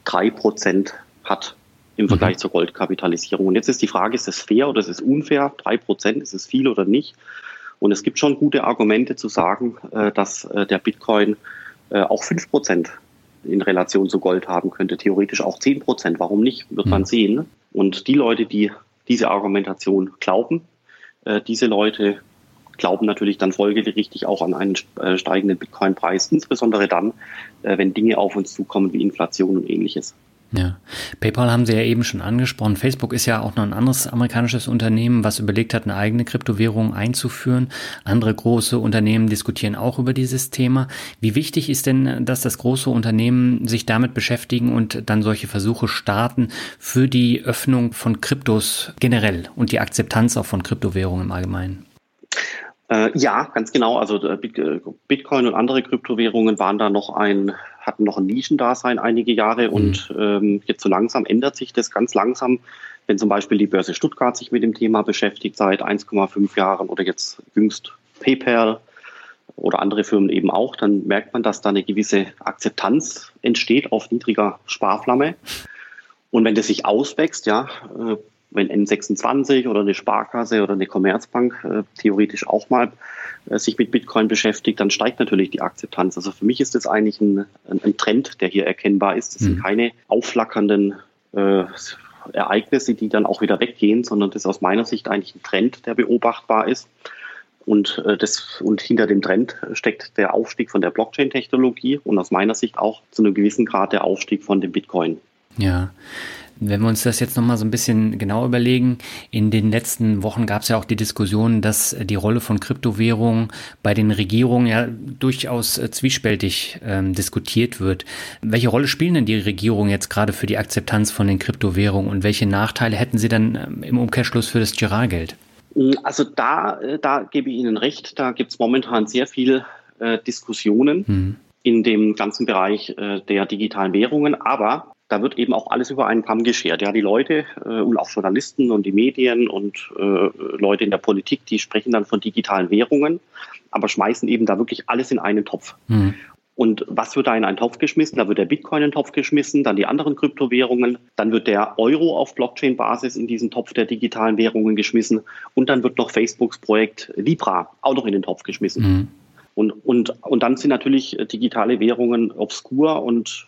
3 Prozent hat im Vergleich mhm. zur Goldkapitalisierung. Und jetzt ist die Frage, ist es fair oder ist es unfair? Drei Prozent, ist es viel oder nicht? Und es gibt schon gute Argumente zu sagen, äh, dass äh, der Bitcoin äh, auch fünf Prozent in Relation zu Gold haben könnte, theoretisch auch zehn Prozent. Warum nicht? Wird man mhm. sehen. Und die Leute, die diese Argumentation glauben, diese Leute glauben natürlich dann folgerichtig auch an einen steigenden Bitcoin-Preis, insbesondere dann, wenn Dinge auf uns zukommen wie Inflation und ähnliches. Ja, PayPal haben Sie ja eben schon angesprochen. Facebook ist ja auch noch ein anderes amerikanisches Unternehmen, was überlegt hat, eine eigene Kryptowährung einzuführen. Andere große Unternehmen diskutieren auch über dieses Thema. Wie wichtig ist denn, dass das große Unternehmen sich damit beschäftigen und dann solche Versuche starten für die Öffnung von Kryptos generell und die Akzeptanz auch von Kryptowährungen im Allgemeinen? Äh, ja, ganz genau. Also äh, äh, Bitcoin und andere Kryptowährungen waren da noch ein, hatten noch ein Nischendasein einige Jahre mhm. und ähm, jetzt so langsam ändert sich das ganz langsam. Wenn zum Beispiel die Börse Stuttgart sich mit dem Thema beschäftigt seit 1,5 Jahren oder jetzt jüngst PayPal oder andere Firmen eben auch, dann merkt man, dass da eine gewisse Akzeptanz entsteht auf niedriger Sparflamme. Und wenn das sich auswächst, ja, wenn N26 oder eine Sparkasse oder eine Commerzbank äh, theoretisch auch mal äh, sich mit Bitcoin beschäftigt, dann steigt natürlich die Akzeptanz. Also für mich ist das eigentlich ein, ein, ein Trend, der hier erkennbar ist. Das mhm. sind keine aufflackernden äh, Ereignisse, die dann auch wieder weggehen, sondern das ist aus meiner Sicht eigentlich ein Trend, der beobachtbar ist. Und, äh, das, und hinter dem Trend steckt der Aufstieg von der Blockchain-Technologie und aus meiner Sicht auch zu einem gewissen Grad der Aufstieg von dem Bitcoin. Ja, wenn wir uns das jetzt nochmal so ein bisschen genau überlegen, in den letzten Wochen gab es ja auch die Diskussion, dass die Rolle von Kryptowährungen bei den Regierungen ja durchaus äh, zwiespältig ähm, diskutiert wird. Welche Rolle spielen denn die Regierungen jetzt gerade für die Akzeptanz von den Kryptowährungen und welche Nachteile hätten sie dann ähm, im Umkehrschluss für das Girardgeld? Also da, äh, da gebe ich Ihnen recht, da gibt es momentan sehr viel äh, Diskussionen. Hm in dem ganzen Bereich äh, der digitalen Währungen. Aber da wird eben auch alles über einen Kamm geschert. Ja, die Leute äh, und auch Journalisten und die Medien und äh, Leute in der Politik, die sprechen dann von digitalen Währungen, aber schmeißen eben da wirklich alles in einen Topf. Mhm. Und was wird da in einen Topf geschmissen? Da wird der Bitcoin in den Topf geschmissen, dann die anderen Kryptowährungen, dann wird der Euro auf Blockchain-Basis in diesen Topf der digitalen Währungen geschmissen und dann wird noch Facebooks Projekt Libra auch noch in den Topf geschmissen. Mhm. Und, und, und dann sind natürlich digitale Währungen obskur und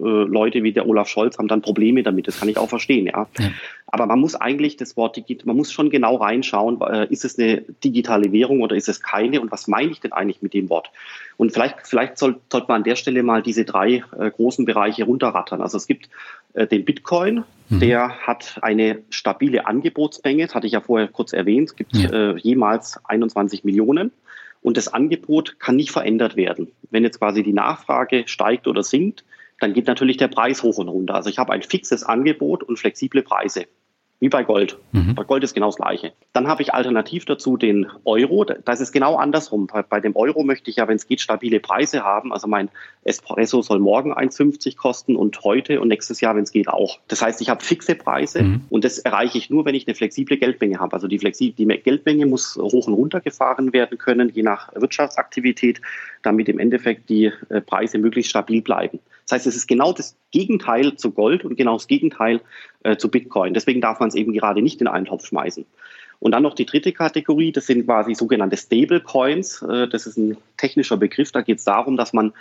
Leute wie der Olaf Scholz haben dann Probleme damit. Das kann ich auch verstehen, ja. ja. Aber man muss eigentlich das Wort man muss schon genau reinschauen, äh, ist es eine digitale Währung oder ist es keine und was meine ich denn eigentlich mit dem Wort? Und vielleicht, vielleicht soll, sollte man an der Stelle mal diese drei äh, großen Bereiche runterrattern. Also es gibt äh, den Bitcoin, mhm. der hat eine stabile Angebotsmenge, das hatte ich ja vorher kurz erwähnt, es gibt ja. äh, jemals 21 Millionen. Und das Angebot kann nicht verändert werden. Wenn jetzt quasi die Nachfrage steigt oder sinkt, dann geht natürlich der Preis hoch und runter. Also ich habe ein fixes Angebot und flexible Preise. Wie bei Gold. Mhm. Bei Gold ist genau das Gleiche. Dann habe ich alternativ dazu den Euro. Das ist genau andersrum. Bei, dem Euro möchte ich ja, wenn es geht, stabile Preise haben. Also mein Espresso soll morgen 1,50 kosten und heute und nächstes Jahr, wenn es geht, auch. Das heißt, ich habe fixe Preise mhm. und das erreiche ich nur, wenn ich eine flexible Geldmenge habe. Also die, Flexi die Geldmenge muss hoch und runter gefahren werden können, je nach Wirtschaftsaktivität, damit im Endeffekt die äh, Preise möglichst stabil bleiben. Das heißt, es ist genau das Gegenteil zu Gold und genau das Gegenteil äh, zu Bitcoin. Deswegen darf man es eben gerade nicht in einen Topf schmeißen. Und dann noch die dritte Kategorie, das sind quasi sogenannte Stablecoins. Äh, das ist ein technischer Begriff. Da geht es darum, dass man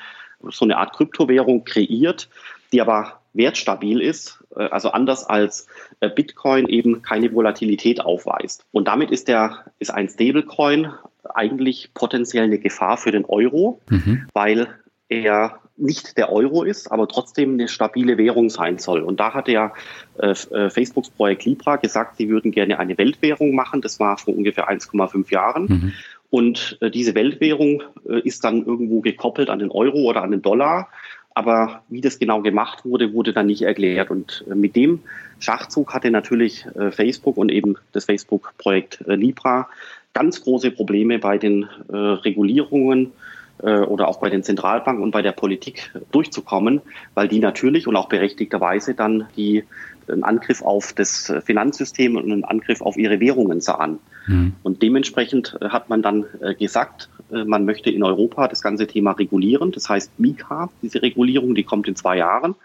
so eine Art Kryptowährung kreiert, die aber wertstabil ist, äh, also anders als äh, Bitcoin eben keine Volatilität aufweist. Und damit ist der ist ein Stablecoin eigentlich potenziell eine Gefahr für den Euro, mhm. weil er nicht der Euro ist, aber trotzdem eine stabile Währung sein soll. Und da hat ja äh, äh, Facebooks Projekt Libra gesagt, sie würden gerne eine Weltwährung machen. Das war vor ungefähr 1,5 Jahren. Mhm. Und äh, diese Weltwährung äh, ist dann irgendwo gekoppelt an den Euro oder an den Dollar. Aber wie das genau gemacht wurde, wurde dann nicht erklärt. Und äh, mit dem Schachzug hatte natürlich äh, Facebook und eben das Facebook-Projekt Libra ganz große Probleme bei den Regulierungen oder auch bei den Zentralbanken und bei der Politik durchzukommen, weil die natürlich und auch berechtigterweise dann die einen Angriff auf das Finanzsystem und einen Angriff auf ihre Währungen sahen. Mhm. Und dementsprechend äh, hat man dann äh, gesagt, man möchte in Europa das ganze Thema regulieren. Das heißt Mika, diese Regulierung, die kommt in zwei Jahren.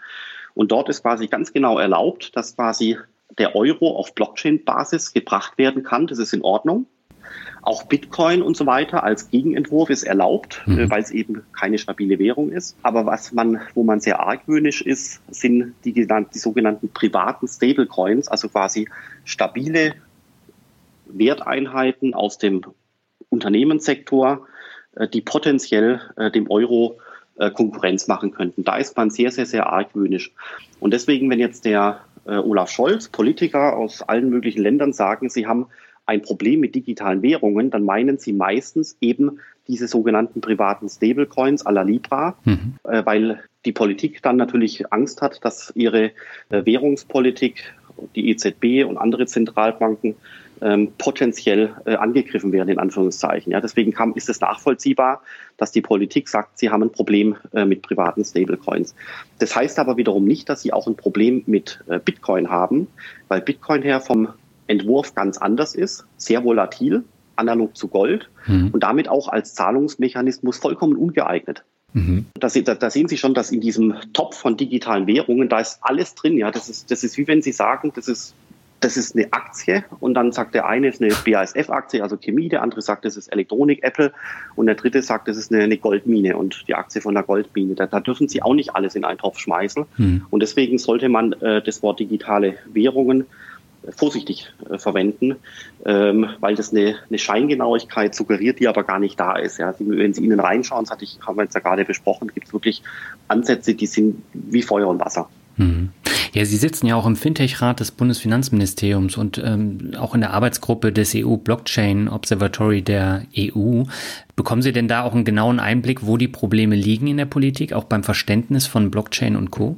Und dort ist quasi ganz genau erlaubt, dass quasi der Euro auf Blockchain-Basis gebracht werden kann. Das ist in Ordnung. Auch Bitcoin und so weiter als Gegenentwurf ist erlaubt, mhm. Äh, weil es eben keine stabile Währung ist. Aber was man, wo man sehr argwöhnisch ist, sind die, die sogenannten privaten Stablecoins, also quasi stabile Werteinheiten aus dem Unternehmenssektor, äh, die potenziell äh, dem Euro Konkurrenz machen könnten. Da ist man sehr, sehr, sehr argwöhnisch. Und deswegen, wenn jetzt der Olaf Scholz, Politiker aus allen möglichen Ländern sagen, sie haben ein Problem mit digitalen Währungen, dann meinen sie meistens eben diese sogenannten privaten Stablecoins à la Libra, mhm. äh, weil die Politik dann natürlich Angst hat, dass ihre äh, Währungspolitik, die EZB und andere Zentralbanken ähm, potenziell äh, angegriffen werden, in Anführungszeichen. Ja, deswegen kam, ist es nachvollziehbar, dass die Politik sagt, sie haben ein Problem äh, mit privaten Stablecoins. Das heißt aber wiederum nicht, dass sie auch ein Problem mit äh, Bitcoin haben, weil Bitcoin her vom Entwurf ganz anders ist, sehr volatil, analog zu Gold mhm. und damit auch als Zahlungsmechanismus vollkommen ungeeignet. Mhm. Da, da, sehen Sie schon, dass in diesem Topf von digitalen Währungen, da ist alles drin. Ja, das ist, das ist wie wenn Sie sagen, das ist das ist eine Aktie und dann sagt der eine, es ist eine BASF-Aktie, also Chemie, der andere sagt, das ist Elektronik, Apple und der dritte sagt, das ist eine, eine Goldmine und die Aktie von der Goldmine. Da, da, dürfen sie auch nicht alles in einen Topf schmeißen hm. und deswegen sollte man äh, das Wort digitale Währungen vorsichtig äh, verwenden, ähm, weil das eine, Scheingenauigkeit suggeriert, die aber gar nicht da ist. Ja. Wenn Sie ihnen reinschauen, das hatte ich, haben wir jetzt ja gerade besprochen, gibt es wirklich Ansätze, die sind wie Feuer und Wasser. Mhm. Ja, Sie sitzen ja auch im Fintech-Rat des Bundesfinanzministeriums und ähm, auch in der Arbeitsgruppe des EU-Blockchain Observatory der EU. Bekommen Sie denn da auch einen genauen Einblick, wo die Probleme liegen in der Politik, auch beim Verständnis von Blockchain und Co.?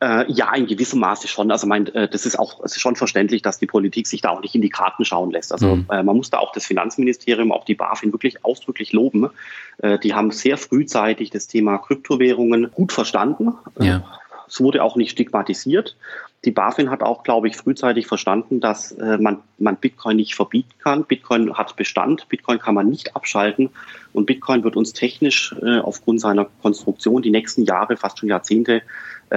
Äh, ja, in gewissem Maße schon. Also mein, äh, das ist auch ist schon verständlich, dass die Politik sich da auch nicht in die Karten schauen lässt. Also mhm. äh, man muss da auch das Finanzministerium, auch die BaFin wirklich ausdrücklich loben. Äh, die haben sehr frühzeitig das Thema Kryptowährungen gut verstanden. Ja. Es wurde auch nicht stigmatisiert. Die BaFin hat auch, glaube ich, frühzeitig verstanden, dass äh, man, man Bitcoin nicht verbieten kann. Bitcoin hat Bestand, Bitcoin kann man nicht abschalten und Bitcoin wird uns technisch äh, aufgrund seiner Konstruktion die nächsten Jahre, fast schon Jahrzehnte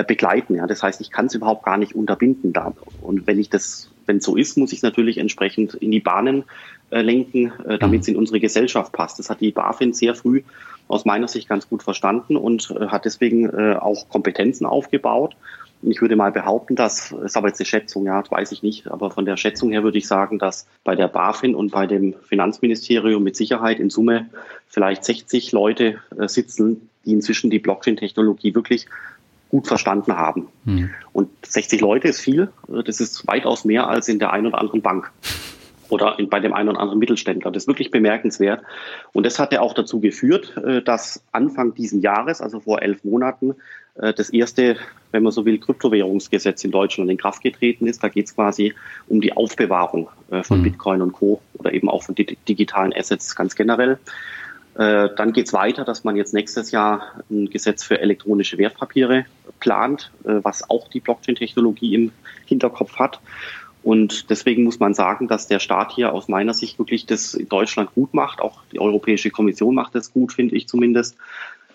begleiten. Ja. Das heißt, ich kann es überhaupt gar nicht unterbinden. Da. Und wenn ich das, wenn es so ist, muss ich es natürlich entsprechend in die Bahnen äh, lenken, äh, damit es in unsere Gesellschaft passt. Das hat die BaFin sehr früh aus meiner Sicht ganz gut verstanden und äh, hat deswegen äh, auch Kompetenzen aufgebaut. Und ich würde mal behaupten, dass, ist aber jetzt eine Schätzung, ja, das weiß ich nicht, aber von der Schätzung her würde ich sagen, dass bei der BaFin und bei dem Finanzministerium mit Sicherheit in Summe vielleicht 60 Leute äh, sitzen, die inzwischen die Blockchain-Technologie wirklich gut verstanden haben. Hm. Und 60 Leute ist viel, das ist weitaus mehr als in der einen oder anderen Bank oder bei dem einen oder anderen Mittelständler. Das ist wirklich bemerkenswert. Und das hat ja auch dazu geführt, äh, dass Anfang diesen Jahres, also vor elf Monaten, äh, das erste, wenn man so will, Kryptowährungsgesetz in Deutschland in Kraft getreten ist. Da geht es quasi um die Aufbewahrung äh, von mhm. Bitcoin und Co. oder eben auch von digitalen Assets ganz generell. Dann geht es weiter, dass man jetzt nächstes Jahr ein Gesetz für elektronische Wertpapiere plant, was auch die Blockchain-Technologie im Hinterkopf hat. Und deswegen muss man sagen, dass der Staat hier aus meiner Sicht wirklich das in Deutschland gut macht. Auch die Europäische Kommission macht das gut, finde ich zumindest.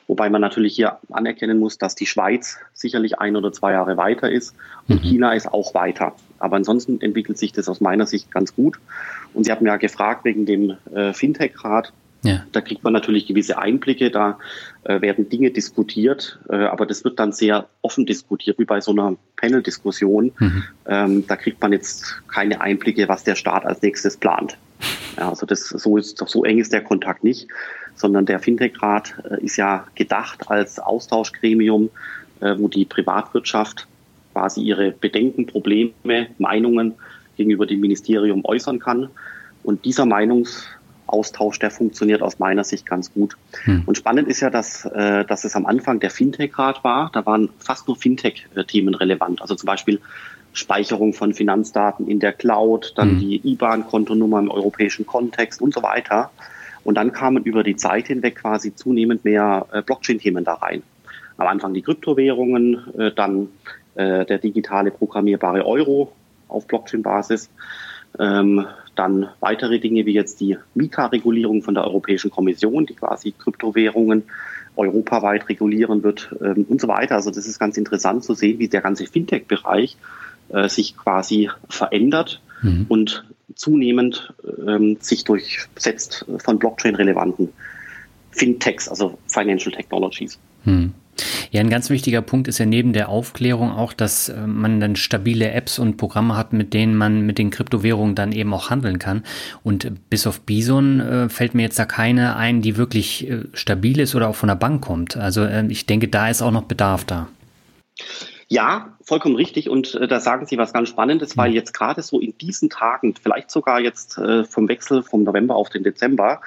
Wobei man natürlich hier anerkennen muss, dass die Schweiz sicherlich ein oder zwei Jahre weiter ist und mhm. China ist auch weiter. Aber ansonsten entwickelt sich das aus meiner Sicht ganz gut. Und Sie hatten ja gefragt wegen dem äh, Fintech-Rat. Ja. Da kriegt man natürlich gewisse Einblicke, da äh, werden Dinge diskutiert, äh, aber das wird dann sehr offen diskutiert, wie bei so einer Panel-Diskussion. Mhm. Ähm, da kriegt man jetzt keine Einblicke, was der Staat als nächstes plant. Ja, also das so ist so eng ist der Kontakt nicht, sondern der Fintech-Rat äh, ist ja gedacht als Austauschgremium, äh, wo die Privatwirtschaft quasi ihre Bedenken, Probleme, Meinungen gegenüber dem Ministerium äußern kann. Und dieser Meinungs Austausch, der funktioniert aus meiner Sicht ganz gut. Hm. Und spannend ist ja, dass, äh, dass es am Anfang der Fintech-Rat war. Da waren fast nur Fintech-Themen relevant. Also zum Beispiel Speicherung von Finanzdaten in der Cloud, dann hm. die IBAN-Kontonummer im europäischen Kontext und so weiter. Und dann kamen über die Zeit hinweg quasi zunehmend mehr äh, Blockchain-Themen da rein. Am Anfang die Kryptowährungen, äh, dann äh, der digitale programmierbare Euro auf Blockchain-Basis. Ähm, dann weitere Dinge wie jetzt die Mika-Regulierung von der Europäischen Kommission, die quasi Kryptowährungen europaweit regulieren wird ähm, und so weiter. Also das ist ganz interessant zu sehen, wie der ganze Fintech-Bereich äh, sich quasi verändert mhm. und zunehmend ähm, sich durchsetzt von Blockchain-relevanten Fintechs, also Financial Technologies. Mhm. Ja, ein ganz wichtiger Punkt ist ja neben der Aufklärung auch, dass äh, man dann stabile Apps und Programme hat, mit denen man mit den Kryptowährungen dann eben auch handeln kann. Und bis auf Bison äh, fällt mir jetzt da keine ein, die wirklich äh, stabil ist oder auch von der Bank kommt. Also äh, ich denke, da ist auch noch Bedarf da. Ja, vollkommen richtig. Und da sagen Sie was ganz Spannendes, weil mhm. jetzt gerade so in diesen Tagen, vielleicht sogar jetzt vom Wechsel vom November auf den Dezember,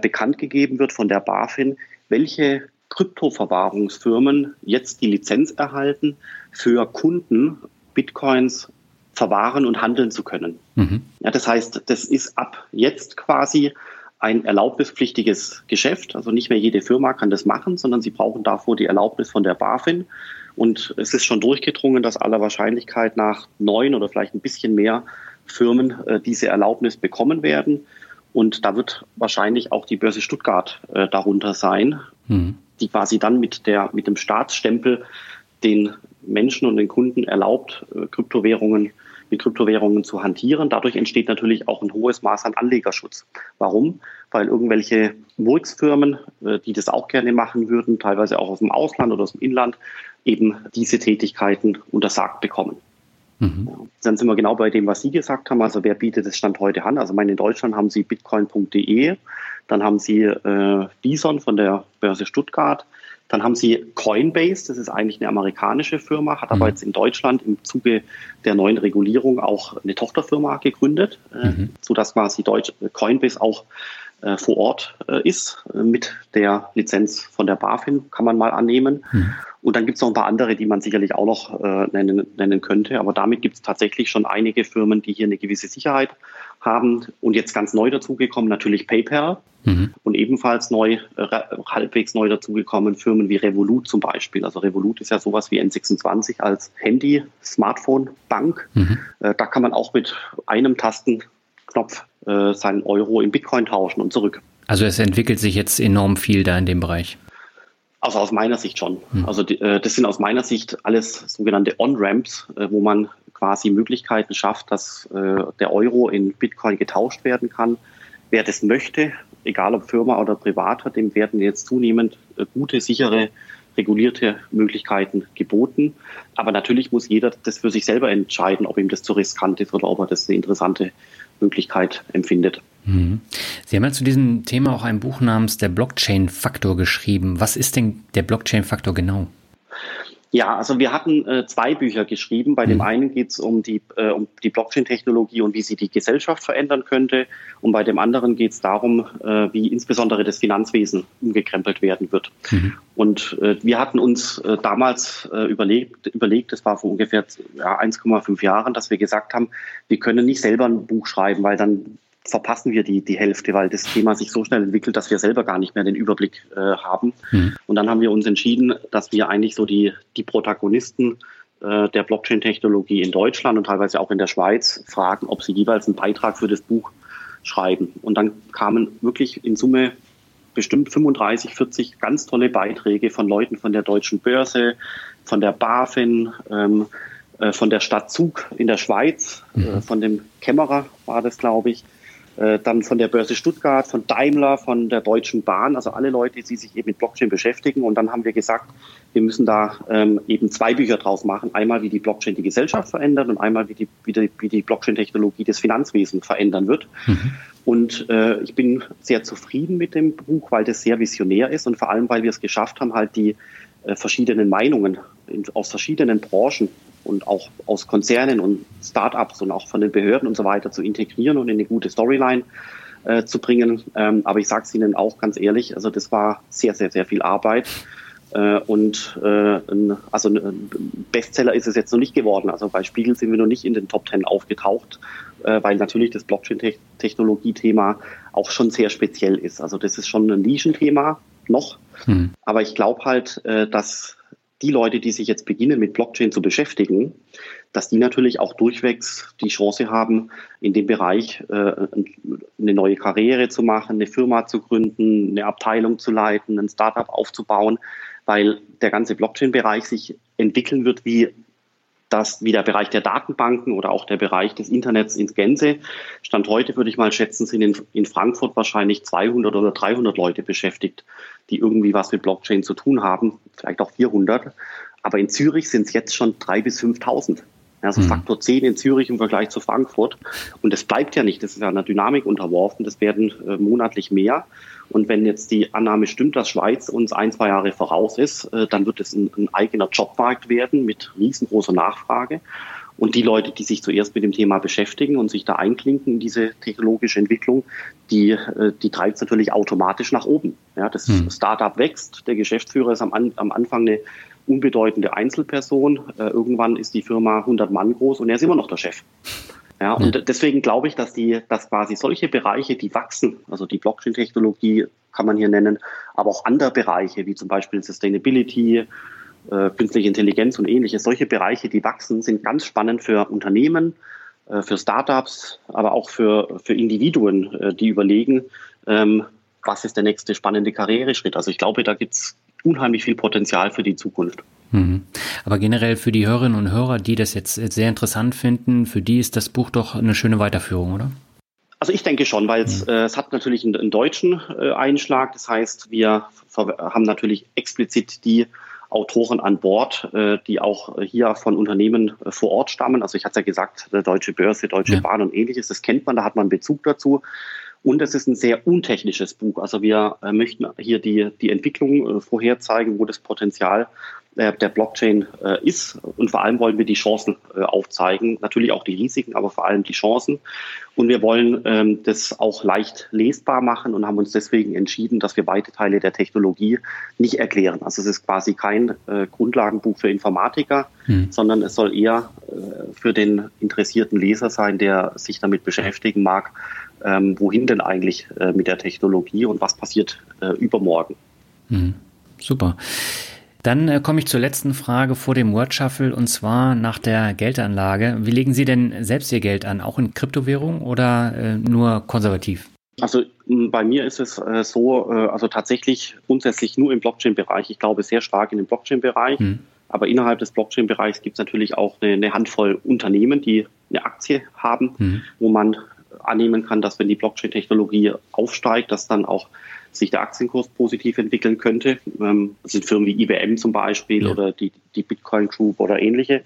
bekannt gegeben wird von der BaFin, welche Kryptoverwahrungsfirmen jetzt die Lizenz erhalten, für Kunden Bitcoins verwahren und handeln zu können. Mhm. Ja, das heißt, das ist ab jetzt quasi ein erlaubnispflichtiges Geschäft. Also nicht mehr jede Firma kann das machen, sondern sie brauchen davor die Erlaubnis von der BaFin. Und es ist schon durchgedrungen, dass aller Wahrscheinlichkeit nach neun oder vielleicht ein bisschen mehr Firmen äh, diese Erlaubnis bekommen werden. Und da wird wahrscheinlich auch die Börse Stuttgart äh, darunter sein. Mhm die quasi dann mit der, mit dem Staatsstempel den Menschen und den Kunden erlaubt, äh, Kryptowährungen mit Kryptowährungen zu hantieren. Dadurch entsteht natürlich auch ein hohes Maß an Anlegerschutz. Warum? Weil irgendwelche Murksfirmen, äh, die das auch gerne machen würden, teilweise auch aus dem Ausland oder aus dem Inland, eben diese Tätigkeiten untersagt bekommen. Mhm. Dann sind wir genau bei dem, was Sie gesagt haben. Also wer bietet das Stand heute an? Also meine in Deutschland haben Sie bitcoin.de, dann haben Sie äh, Bison von der Börse Stuttgart, dann haben Sie Coinbase, das ist eigentlich eine amerikanische Firma, hat aber mhm. jetzt in Deutschland im Zuge der neuen Regulierung auch eine Tochterfirma gegründet, äh, mhm. sodass quasi Deutsch, Coinbase auch äh, vor Ort äh, ist äh, mit der Lizenz von der BaFin, kann man mal annehmen. Mhm. Und dann gibt es noch ein paar andere, die man sicherlich auch noch äh, nennen, nennen könnte. Aber damit gibt es tatsächlich schon einige Firmen, die hier eine gewisse Sicherheit haben. Und jetzt ganz neu dazugekommen natürlich PayPal. Mhm. Und ebenfalls neu, äh, halbwegs neu dazugekommen Firmen wie Revolut zum Beispiel. Also Revolut ist ja sowas wie N26 als Handy, Smartphone, Bank. Mhm. Äh, da kann man auch mit einem Tastenknopf äh, seinen Euro in Bitcoin tauschen und zurück. Also es entwickelt sich jetzt enorm viel da in dem Bereich. Also aus meiner Sicht schon. Mhm. Also die, äh, das sind aus meiner Sicht alles sogenannte On-Ramps, äh, wo man quasi Möglichkeiten schafft, dass äh, der Euro in Bitcoin getauscht werden kann. Wer das möchte, egal ob Firma oder Privater, dem werden jetzt zunehmend gute, sichere, regulierte Möglichkeiten geboten. Aber natürlich muss jeder das für sich selber entscheiden, ob ihm das zu riskant ist oder ob er das eine interessante Möglichkeit empfindet. Mhm. Sie haben ja zu diesem Thema auch ein Buch namens Der Blockchain-Faktor geschrieben. Was ist denn der Blockchain-Faktor genau? Ja, also wir hatten äh, zwei Bücher geschrieben. Bei mhm. dem einen geht es um die, äh, um die Blockchain-Technologie und wie sie die Gesellschaft verändern könnte. Und bei dem anderen geht es darum, äh, wie insbesondere das Finanzwesen umgekrempelt werden wird. Mhm. Und äh, wir hatten uns äh, damals äh, überlegt, überlegt, das war vor ungefähr ja, 1,5 Jahren, dass wir gesagt haben, wir können nicht selber ein Buch schreiben, weil dann verpassen wir die, die Hälfte, weil das Thema sich so schnell entwickelt, dass wir selber gar nicht mehr den Überblick äh, haben. Mhm. Und dann haben wir uns entschieden, dass wir eigentlich so die, die Protagonisten äh, der Blockchain-Technologie in Deutschland und teilweise auch in der Schweiz fragen, ob sie jeweils einen Beitrag für das Buch schreiben. Und dann kamen wirklich in Summe bestimmt 35, 40 ganz tolle Beiträge von Leuten von der Deutschen Börse, von der BaFin, ähm, äh, von der Stadt Zug in der Schweiz, äh, mhm. von dem Kämmerer war das, glaube ich, dann von der Börse Stuttgart, von Daimler, von der Deutschen Bahn, also alle Leute, die sich eben mit Blockchain beschäftigen. Und dann haben wir gesagt, wir müssen da ähm, eben zwei Bücher draus machen. Einmal, wie die Blockchain die Gesellschaft verändert und einmal, wie die, wie die, wie die Blockchain-Technologie das Finanzwesen verändern wird. Mhm. Und äh, ich bin sehr zufrieden mit dem Buch, weil das sehr visionär ist und vor allem, weil wir es geschafft haben, halt die äh, verschiedenen Meinungen in, aus verschiedenen Branchen und auch aus Konzernen und Startups und auch von den Behörden und so weiter zu integrieren und in eine gute Storyline äh, zu bringen. Ähm, aber ich sage es Ihnen auch ganz ehrlich, also das war sehr, sehr, sehr viel Arbeit. Äh, und äh, ein, also ein Bestseller ist es jetzt noch nicht geworden. Also bei Spiegel sind wir noch nicht in den Top Ten aufgetaucht, äh, weil natürlich das Blockchain-Technologie-Thema auch schon sehr speziell ist. Also das ist schon ein Nischenthema noch. Hm. Aber ich glaube halt, äh, dass die Leute, die sich jetzt beginnen, mit Blockchain zu beschäftigen, dass die natürlich auch durchwegs die Chance haben, in dem Bereich äh, eine neue Karriere zu machen, eine Firma zu gründen, eine Abteilung zu leiten, ein Startup aufzubauen, weil der ganze Blockchain-Bereich sich entwickeln wird wie das wie der Bereich der Datenbanken oder auch der Bereich des Internets ins Gänze. Stand heute würde ich mal schätzen, sind in, in Frankfurt wahrscheinlich 200 oder 300 Leute beschäftigt, die irgendwie was mit Blockchain zu tun haben, vielleicht auch 400. Aber in Zürich sind es jetzt schon 3.000 bis 5.000. Also mhm. Faktor 10 in Zürich im Vergleich zu Frankfurt. Und das bleibt ja nicht. Das ist ja einer Dynamik unterworfen. Das werden äh, monatlich mehr. Und wenn jetzt die Annahme stimmt, dass Schweiz uns ein, zwei Jahre voraus ist, äh, dann wird es ein, ein eigener Jobmarkt werden mit riesengroßer Nachfrage. Und die Leute, die sich zuerst mit dem Thema beschäftigen und sich da einklinken in diese technologische Entwicklung, die, äh, die treibt es natürlich automatisch nach oben. Ja, das hm. Startup wächst, der Geschäftsführer ist am, am Anfang eine unbedeutende Einzelperson. Äh, irgendwann ist die Firma 100 Mann groß und er ist immer noch der Chef. Ja, und deswegen glaube ich, dass die, dass quasi solche Bereiche, die wachsen, also die Blockchain-Technologie kann man hier nennen, aber auch andere Bereiche, wie zum Beispiel Sustainability, äh, künstliche Intelligenz und ähnliches, solche Bereiche, die wachsen, sind ganz spannend für Unternehmen, äh, für Startups, aber auch für, für Individuen, äh, die überlegen, ähm, was ist der nächste spannende Karriereschritt. Also ich glaube, da gibt es unheimlich viel Potenzial für die Zukunft. Mhm. Aber generell für die Hörerinnen und Hörer, die das jetzt sehr interessant finden, für die ist das Buch doch eine schöne Weiterführung, oder? Also ich denke schon, weil es, mhm. äh, es hat natürlich einen, einen deutschen äh, Einschlag. Das heißt, wir haben natürlich explizit die Autoren an Bord, äh, die auch hier von Unternehmen äh, vor Ort stammen. Also ich hatte ja gesagt, Deutsche Börse, Deutsche ja. Bahn und ähnliches, das kennt man, da hat man Bezug dazu. Und es ist ein sehr untechnisches Buch. Also wir äh, möchten hier die, die Entwicklung vorherzeigen, wo das Potenzial der Blockchain ist. Und vor allem wollen wir die Chancen aufzeigen. Natürlich auch die Risiken, aber vor allem die Chancen. Und wir wollen ähm, das auch leicht lesbar machen und haben uns deswegen entschieden, dass wir weite Teile der Technologie nicht erklären. Also es ist quasi kein äh, Grundlagenbuch für Informatiker, hm. sondern es soll eher äh, für den interessierten Leser sein, der sich damit beschäftigen mag, ähm, wohin denn eigentlich äh, mit der Technologie und was passiert äh, übermorgen. Hm. Super. Dann äh, komme ich zur letzten Frage vor dem Word Shuffle und zwar nach der Geldanlage. Wie legen Sie denn selbst Ihr Geld an? Auch in Kryptowährung oder äh, nur konservativ? Also bei mir ist es äh, so, äh, also tatsächlich grundsätzlich nur im Blockchain-Bereich. Ich glaube sehr stark in den Blockchain-Bereich. Hm. Aber innerhalb des Blockchain-Bereichs gibt es natürlich auch eine, eine, Handvoll Unternehmen, die eine Aktie haben, hm. wo man annehmen kann, dass wenn die Blockchain-Technologie aufsteigt, dass dann auch sich der Aktienkurs positiv entwickeln könnte. Ähm, das sind Firmen wie IBM zum Beispiel ja. oder die, die Bitcoin Group oder ähnliche.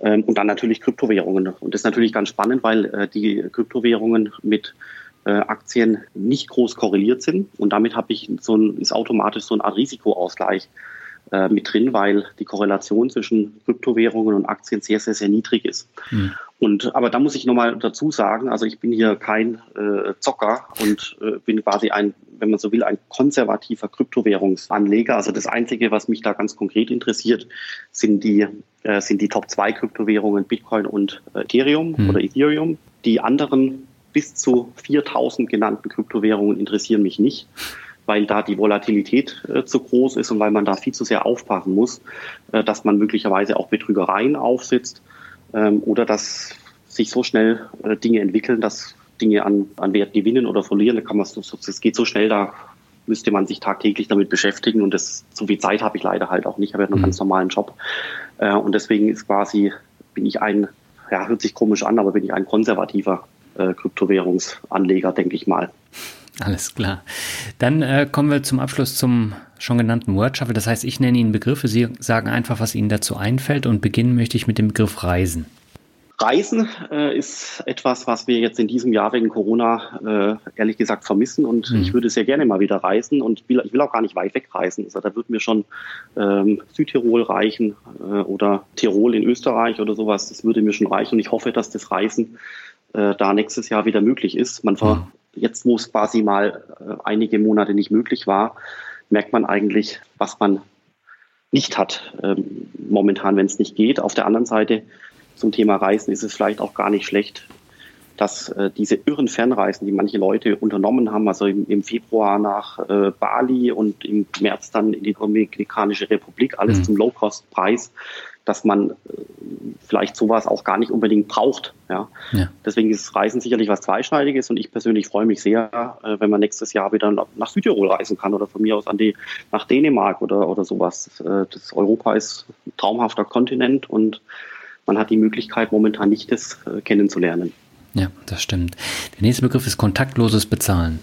Ähm, und dann natürlich Kryptowährungen. Und das ist natürlich ganz spannend, weil äh, die Kryptowährungen mit äh, Aktien nicht groß korreliert sind. Und damit habe ich so ein, ist automatisch so eine Art Risikoausgleich äh, mit drin, weil die Korrelation zwischen Kryptowährungen und Aktien sehr, sehr, sehr niedrig ist. Mhm. Und aber da muss ich nochmal dazu sagen, also ich bin hier kein äh, Zocker und äh, bin quasi ein, wenn man so will, ein konservativer Kryptowährungsanleger. Also das Einzige, was mich da ganz konkret interessiert, sind die, äh, sind die Top 2 Kryptowährungen Bitcoin und äh, Ethereum mhm. oder Ethereum. Die anderen bis zu 4000 genannten Kryptowährungen interessieren mich nicht weil da die Volatilität äh, zu groß ist und weil man da viel zu sehr aufpassen muss, äh, dass man möglicherweise auch Betrügereien aufsitzt ähm, oder dass sich so schnell äh, Dinge entwickeln, dass Dinge an, an Wert gewinnen oder verlieren. Da kann man so, es geht so schnell, da müsste man sich tagtäglich damit beschäftigen und das, so viel Zeit habe ich leider halt auch nicht. Ich habe ja einen mhm. ganz normalen Job. Äh, und deswegen ist quasi, bin ich ein, ja, hört sich komisch an, aber bin ich ein konservativer äh, Kryptowährungsanleger, denke ich mal. Alles klar. Dann äh, kommen wir zum Abschluss zum schon genannten Word Shuffle. Das heißt, ich nenne Ihnen Begriffe, Sie sagen einfach, was Ihnen dazu einfällt und beginnen möchte ich mit dem Begriff Reisen. Reisen äh, ist etwas, was wir jetzt in diesem Jahr wegen Corona äh, ehrlich gesagt vermissen und mhm. ich würde sehr gerne mal wieder reisen und will, ich will auch gar nicht weit weg reisen. Also da würde mir schon ähm, Südtirol reichen äh, oder Tirol in Österreich oder sowas. Das würde mir schon reichen und ich hoffe, dass das Reisen äh, da nächstes Jahr wieder möglich ist. Man ver mhm jetzt, wo es quasi mal äh, einige Monate nicht möglich war, merkt man eigentlich, was man nicht hat ähm, momentan, wenn es nicht geht. Auf der anderen Seite zum Thema Reisen ist es vielleicht auch gar nicht schlecht, dass äh, diese irren Fernreisen, die manche Leute unternommen haben, also im, im Februar nach äh, Bali und im März dann in die Dominikanische Republik, alles mhm. zum Low-Cost-Preis, dass man äh, vielleicht sowas auch gar nicht unbedingt braucht. Ja. ja. Deswegen ist Reisen sicherlich was Zweischneidiges und ich persönlich freue mich sehr, äh, wenn man nächstes Jahr wieder nach Südtirol reisen kann oder von mir aus an die, nach Dänemark oder, oder sowas. Äh, das Europa ist ein traumhafter Kontinent und man hat die Möglichkeit momentan nicht, das kennenzulernen. Ja, das stimmt. Der nächste Begriff ist kontaktloses Bezahlen.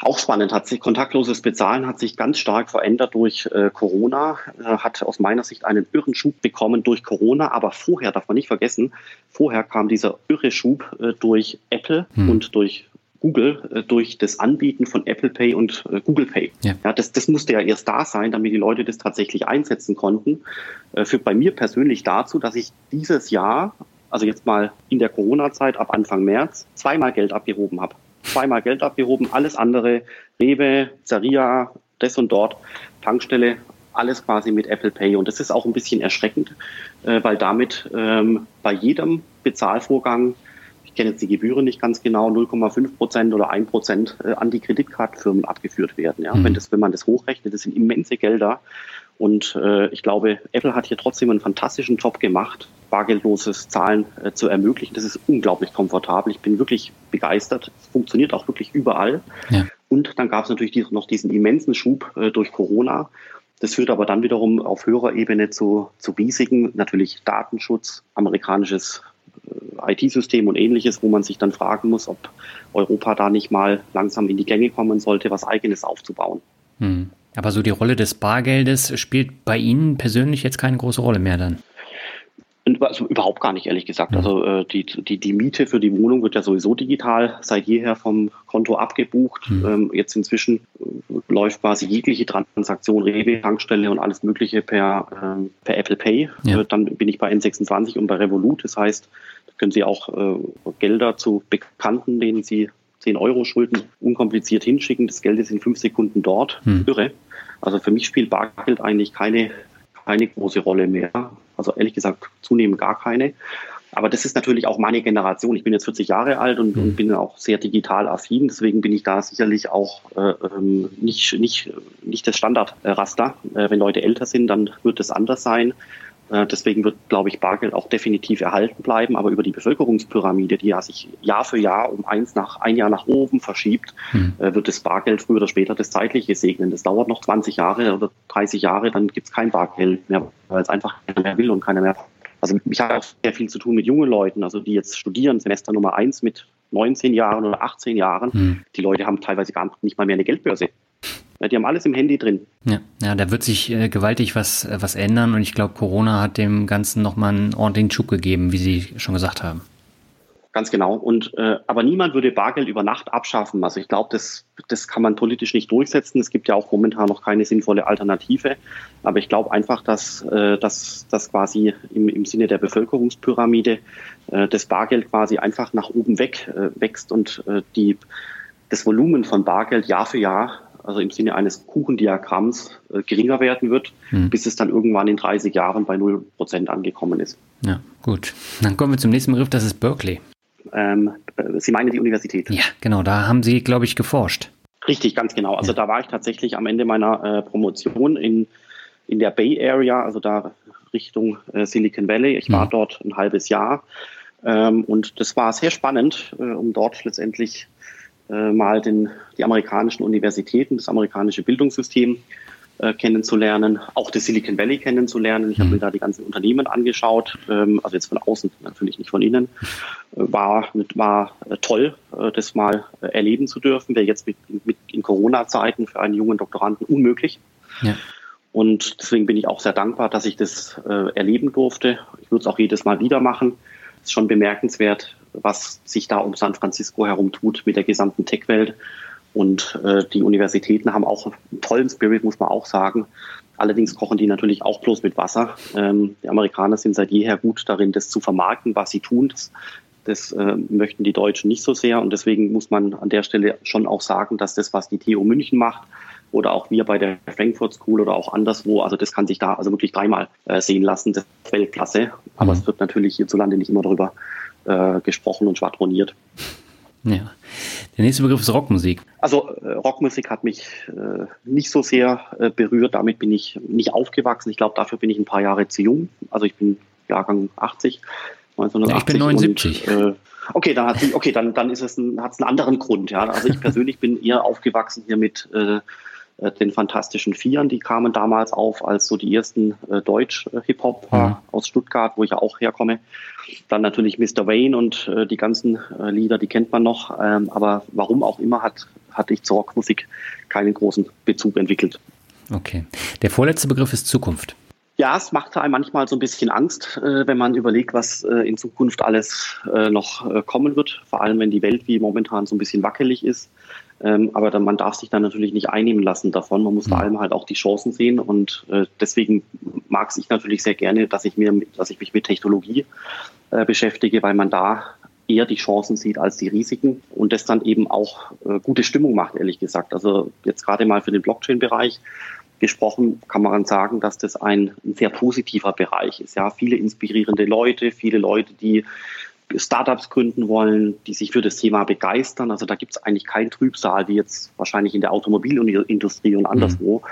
Auch spannend hat sich kontaktloses Bezahlen hat sich ganz stark verändert durch äh, Corona, äh, hat aus meiner Sicht einen irren Schub bekommen durch Corona, aber vorher darf man nicht vergessen, vorher kam dieser irre Schub äh, durch Apple hm. und durch Google äh, durch das Anbieten von Apple Pay und äh, Google Pay. Ja. ja. das, das musste ja erst da sein, damit die Leute das tatsächlich einsetzen konnten. Äh, führt bei mir persönlich dazu, dass ich dieses Jahr, also jetzt mal in der Corona-Zeit ab Anfang März, zweimal Geld abgehoben habe zweimal Geld abgehoben, alles andere, Rewe, Zaria, das und dort, Tankstelle, alles quasi mit Apple Pay. Und das ist auch ein bisschen erschreckend, äh, weil damit ähm, bei jedem Bezahlvorgang, ich kenne jetzt die Gebühren nicht ganz genau, 0,5 Prozent oder 1 Prozent äh, an die Kreditkartenfirmen abgeführt werden. Ja? Mhm. Wenn, das, wenn man das hochrechnet, das sind immense Gelder. Und äh, ich glaube, Apple hat hier trotzdem einen fantastischen Job gemacht, bargeldloses Zahlen äh, zu ermöglichen. Das ist unglaublich komfortabel. Ich bin wirklich begeistert. Es funktioniert auch wirklich überall. Ja. Und dann gab es natürlich noch diesen immensen Schub äh, durch Corona, Das führt aber dann wiederum auf höherer Ebene zu, zu Risiken, natürlich Datenschutz, amerikanisches äh, IT-System und ähnliches, wo man sich dann fragen muss, ob Europa da nicht mal langsam in die Gänge kommen sollte, was eigenes aufzubauen. Hm. Aber so die Rolle des Bargeldes spielt bei Ihnen persönlich jetzt keine große Rolle mehr dann? Also überhaupt gar nicht, ehrlich gesagt. Also äh, die, die, die Miete für die Wohnung wird ja sowieso digital seit jeher vom Konto abgebucht. Mhm. Ähm, jetzt inzwischen äh, läuft quasi jegliche Transaktion, Rewe, Tankstelle und alles Mögliche per, äh, per Apple Pay. Ja. Äh, dann bin ich bei N26 und bei Revolut. Das heißt, da können Sie auch äh, Gelder zu Bekannten, denen Sie 10 Euro Schulden unkompliziert hinschicken. Das Geld ist in fünf Sekunden dort. Mhm. Irre. Also für mich spielt Bargeld eigentlich keine, keine große Rolle mehr. Also ehrlich gesagt zunehmend gar keine. Aber das ist natürlich auch meine Generation. Ich bin jetzt 40 Jahre alt und, und bin auch sehr digital affin. Deswegen bin ich da sicherlich auch äh, ähm, nicht, nicht, nicht das Standardraster. Äh, wenn Leute älter sind, dann wird es anders sein. Äh, deswegen wird, glaube ich, Bargeld auch definitiv erhalten bleiben. Aber über die Bevölkerungspyramide, die ja sich Jahr für Jahr um eins nach ein Jahr nach oben verschiebt, hm. Äh, wird das Bargeld früher oder später das Zeitliche segnen. Das dauert noch 20 Jahre oder 30 Jahre, dann gibt es kein Bargeld mehr, weil es einfach keiner mehr will und keiner mehr. Also ich habe auch sehr viel zu tun mit jungen Leuten, also die jetzt studieren, Semester Nummer eins mit 19 Jahren oder 18 Jahren. Hm. Die Leute haben teilweise gar nicht mal mehr eine Geldbörse. Die haben alles im Handy drin. Ja, ja da wird sich äh, gewaltig was, äh, was ändern und ich glaube, Corona hat dem Ganzen nochmal einen ordentlichen Schub gegeben, wie Sie schon gesagt haben. Ganz genau. Und äh, aber niemand würde Bargeld über Nacht abschaffen. Also ich glaube, das, das kann man politisch nicht durchsetzen. Es gibt ja auch momentan noch keine sinnvolle Alternative. Aber ich glaube einfach, dass, äh, dass, dass quasi im, im Sinne der Bevölkerungspyramide äh, das Bargeld quasi einfach nach oben weg äh, wächst und äh, die, das Volumen von Bargeld Jahr für Jahr also im Sinne eines Kuchendiagramms, äh, geringer werden wird, hm. bis es dann irgendwann in 30 Jahren bei 0% angekommen ist. Ja, gut. Dann kommen wir zum nächsten Begriff, das ist Berkeley. Ähm, äh, Sie meinen die Universität? Ja, genau, da haben Sie, glaube ich, geforscht. Richtig, ganz genau. Also ja. da war ich tatsächlich am Ende meiner äh, Promotion in, in der Bay Area, also da Richtung äh, Silicon Valley. Ich war mhm. dort ein halbes Jahr ähm, und das war sehr spannend, äh, um dort letztendlich äh, mal den, die amerikanischen Universitäten, das amerikanische Bildungssystem äh, kennenzulernen, auch das Silicon Valley kennenzulernen. Ich habe mhm. mir da die ganzen Unternehmen angeschaut, ähm, also jetzt von außen, natürlich nicht von innen. Äh, war war äh, toll, äh, das mal erleben zu dürfen. Wäre jetzt mit, mit in Corona-Zeiten für einen jungen Doktoranden unmöglich. Ja. Und deswegen bin ich auch sehr dankbar, dass ich das erleben durfte. Ich würde es auch jedes Mal wieder machen. Ist schon bemerkenswert, was sich da um San Francisco herum tut mit der gesamten Tech-Welt. Und äh, die Universitäten haben auch einen tollen Spirit, muss man auch sagen. Allerdings kochen die natürlich auch bloß mit Wasser. Ähm, die Amerikaner sind seit jeher gut darin, das zu vermarkten, was sie tun. Das, das äh, möchten die Deutschen nicht so sehr. Und deswegen muss man an der Stelle schon auch sagen, dass das, was die TU München macht, oder auch wir bei der Frankfurt School oder auch anderswo, also das kann sich da also wirklich dreimal äh, sehen lassen. Das ist Weltklasse. Aber mhm. es wird natürlich hierzulande nicht immer darüber äh, gesprochen und schwadroniert. Ja. Der nächste Begriff ist Rockmusik. Also äh, Rockmusik hat mich äh, nicht so sehr äh, berührt. Damit bin ich nicht aufgewachsen. Ich glaube, dafür bin ich ein paar Jahre zu jung. Also ich bin Jahrgang 80. 1980 ja, ich bin 79. Und, äh, okay, dann hat okay, dann dann ist es ein, hat es einen anderen Grund. Ja, also ich persönlich bin eher aufgewachsen hier mit äh, den Fantastischen Vieren, die kamen damals auf als so die ersten äh, Deutsch-Hip-Hop mhm. aus Stuttgart, wo ich ja auch herkomme. Dann natürlich Mr. Wayne und äh, die ganzen äh, Lieder, die kennt man noch. Ähm, aber warum auch immer hat, hatte ich zur Rockmusik keinen großen Bezug entwickelt. Okay. Der vorletzte Begriff ist Zukunft. Ja, es macht einem manchmal so ein bisschen Angst, äh, wenn man überlegt, was äh, in Zukunft alles äh, noch äh, kommen wird. Vor allem, wenn die Welt wie momentan so ein bisschen wackelig ist. Ähm, aber dann, man darf sich dann natürlich nicht einnehmen lassen davon. Man muss mhm. vor allem halt auch die Chancen sehen. Und äh, deswegen mag ich natürlich sehr gerne, dass ich mir, dass ich mich mit Technologie äh, beschäftige, weil man da eher die Chancen sieht als die Risiken und das dann eben auch äh, gute Stimmung macht, ehrlich gesagt. Also jetzt gerade mal für den Blockchain-Bereich gesprochen, kann man sagen, dass das ein, ein sehr positiver Bereich ist. Ja, viele inspirierende Leute, viele Leute, die Startups gründen wollen, die sich für das Thema begeistern. Also da gibt es eigentlich keinen Trübsal, wie jetzt wahrscheinlich in der Automobilindustrie und anderswo. Mhm.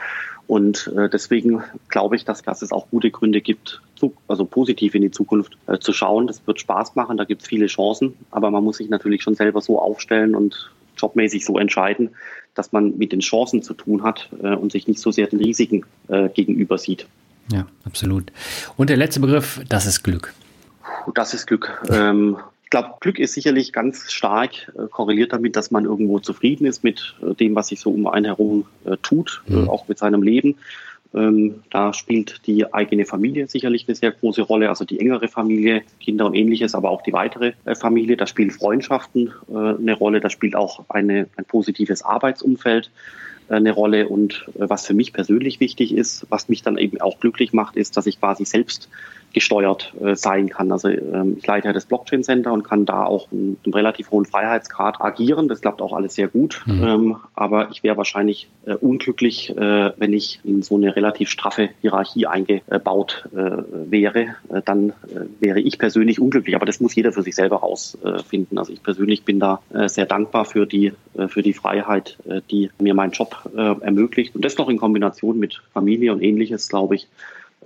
Und äh, deswegen glaube ich, dass, dass es auch gute Gründe gibt, zu, also positiv in die Zukunft äh, zu schauen. Das wird Spaß machen, da gibt es viele Chancen, aber man muss sich natürlich schon selber so aufstellen und jobmäßig so entscheiden, dass man mit den Chancen zu tun hat äh, und sich nicht so sehr den Risiken äh, gegenüber sieht. Ja, absolut. Und der letzte Begriff, das ist Glück. Das ist Glück. Ähm, ich glaube, Glück ist sicherlich ganz stark äh, korreliert damit, dass man irgendwo zufrieden ist mit äh, dem, was sich so um einen herum äh, tut, mhm. auch mit seinem Leben. Ähm, da spielt die eigene Familie sicherlich eine sehr große Rolle, also die engere Familie, Kinder und ähnliches, aber auch die weitere äh, Familie. Da spielen Freundschaften äh, eine Rolle, da spielt auch eine, ein positives Arbeitsumfeld eine Rolle. Und was für mich persönlich wichtig ist, was mich dann eben auch glücklich macht, ist, dass ich quasi selbst gesteuert äh, sein kann. Also ähm, ich leite ja das Blockchain Center und kann da auch einen, einen relativ hohen Freiheitsgrad agieren. Das klappt auch alles sehr gut. Mhm. Ähm, aber ich wäre wahrscheinlich äh, unglücklich, äh, wenn ich in so eine relativ straffe Hierarchie eingebaut äh, wäre. Äh, dann äh, wäre ich persönlich unglücklich. Aber das muss jeder für sich selber rausfinden. also ich persönlich bin da sehr dankbar für die, für die Freiheit, die mir mein Job ermöglicht. Und das noch in Kombination mit Familie und ähnliches, glaube ich,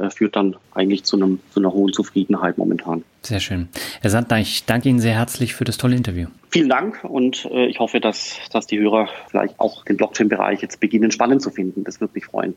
äh, führt dann eigentlich zu, einem, zu einer hohen Zufriedenheit momentan. Sehr schön. Herr Sandner, ich danke Ihnen sehr herzlich für das tolle Interview. Vielen Dank und äh, ich hoffe, dass, dass die Hörer vielleicht auch den Blockchain-Bereich jetzt beginnen spannend zu finden. Das würde mich freuen.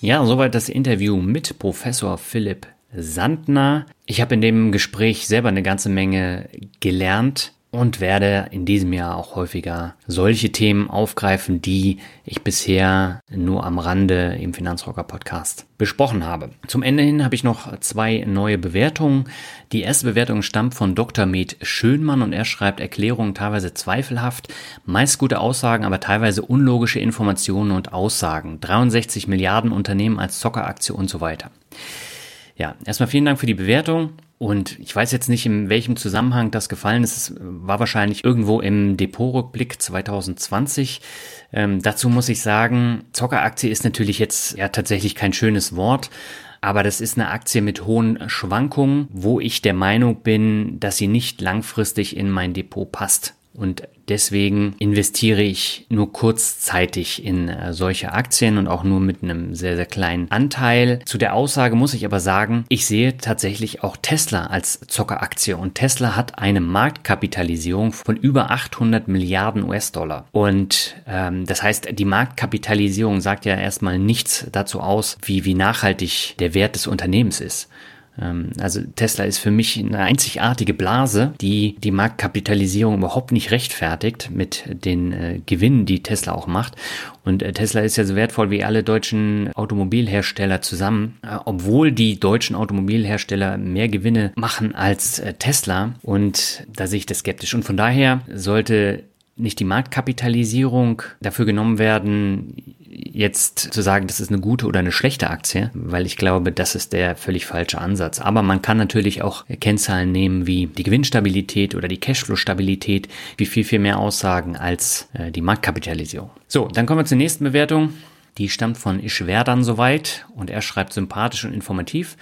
Ja, soweit das Interview mit Professor Philipp Sandner. Ich habe in dem Gespräch selber eine ganze Menge gelernt und werde in diesem Jahr auch häufiger solche Themen aufgreifen, die ich bisher nur am Rande im Finanzrocker Podcast besprochen habe. Zum Ende hin habe ich noch zwei neue Bewertungen. Die erste Bewertung stammt von Dr. Med Schönmann und er schreibt Erklärungen teilweise zweifelhaft, meist gute Aussagen, aber teilweise unlogische Informationen und Aussagen. 63 Milliarden Unternehmen als Zockeraktie und so weiter. Ja, erstmal vielen Dank für die Bewertung. Und ich weiß jetzt nicht, in welchem Zusammenhang das gefallen ist. Es war wahrscheinlich irgendwo im Depotrückblick 2020. Ähm, dazu muss ich sagen, Zockeraktie ist natürlich jetzt ja tatsächlich kein schönes Wort. Aber das ist eine Aktie mit hohen Schwankungen, wo ich der Meinung bin, dass sie nicht langfristig in mein Depot passt. Und deswegen investiere ich nur kurzzeitig in äh, solche Aktien und auch nur mit einem sehr, sehr kleinen Anteil. Zu der Aussage muss ich aber sagen, ich sehe tatsächlich auch Tesla als Zockeraktie und Tesla hat eine Marktkapitalisierung von über 800 Milliarden US-Dollar. Und ähm, das heißt, die Marktkapitalisierung sagt ja erstmal nichts dazu aus, wie, wie nachhaltig der Wert des Unternehmens ist. Ähm, also Tesla ist für mich eine einzigartige Blase, die die Marktkapitalisierung überhaupt nicht rechtfertigt mit den äh, Gewinnen, die Tesla auch macht. Und äh, Tesla ist ja so wertvoll wie alle deutschen Automobilhersteller zusammen, äh, obwohl die deutschen Automobilhersteller mehr Gewinne machen als Tesla. Und da sehe ich das skeptisch. Und von daher sollte nicht die Marktkapitalisierung dafür genommen werden, jetzt zu sagen, das ist eine gute oder eine schlechte Aktie, weil ich glaube, das ist der völlig falsche Ansatz. Aber man kann natürlich auch Kennzahlen nehmen wie die Gewinnstabilität oder die Cashflow-Stabilität, wie viel, viel mehr aussagen als äh, die Marktkapitalisierung. So, dann kommen wir zur nächsten Bewertung. Die stammt von Ischwerdan soweit und er schreibt sympathisch und informativ.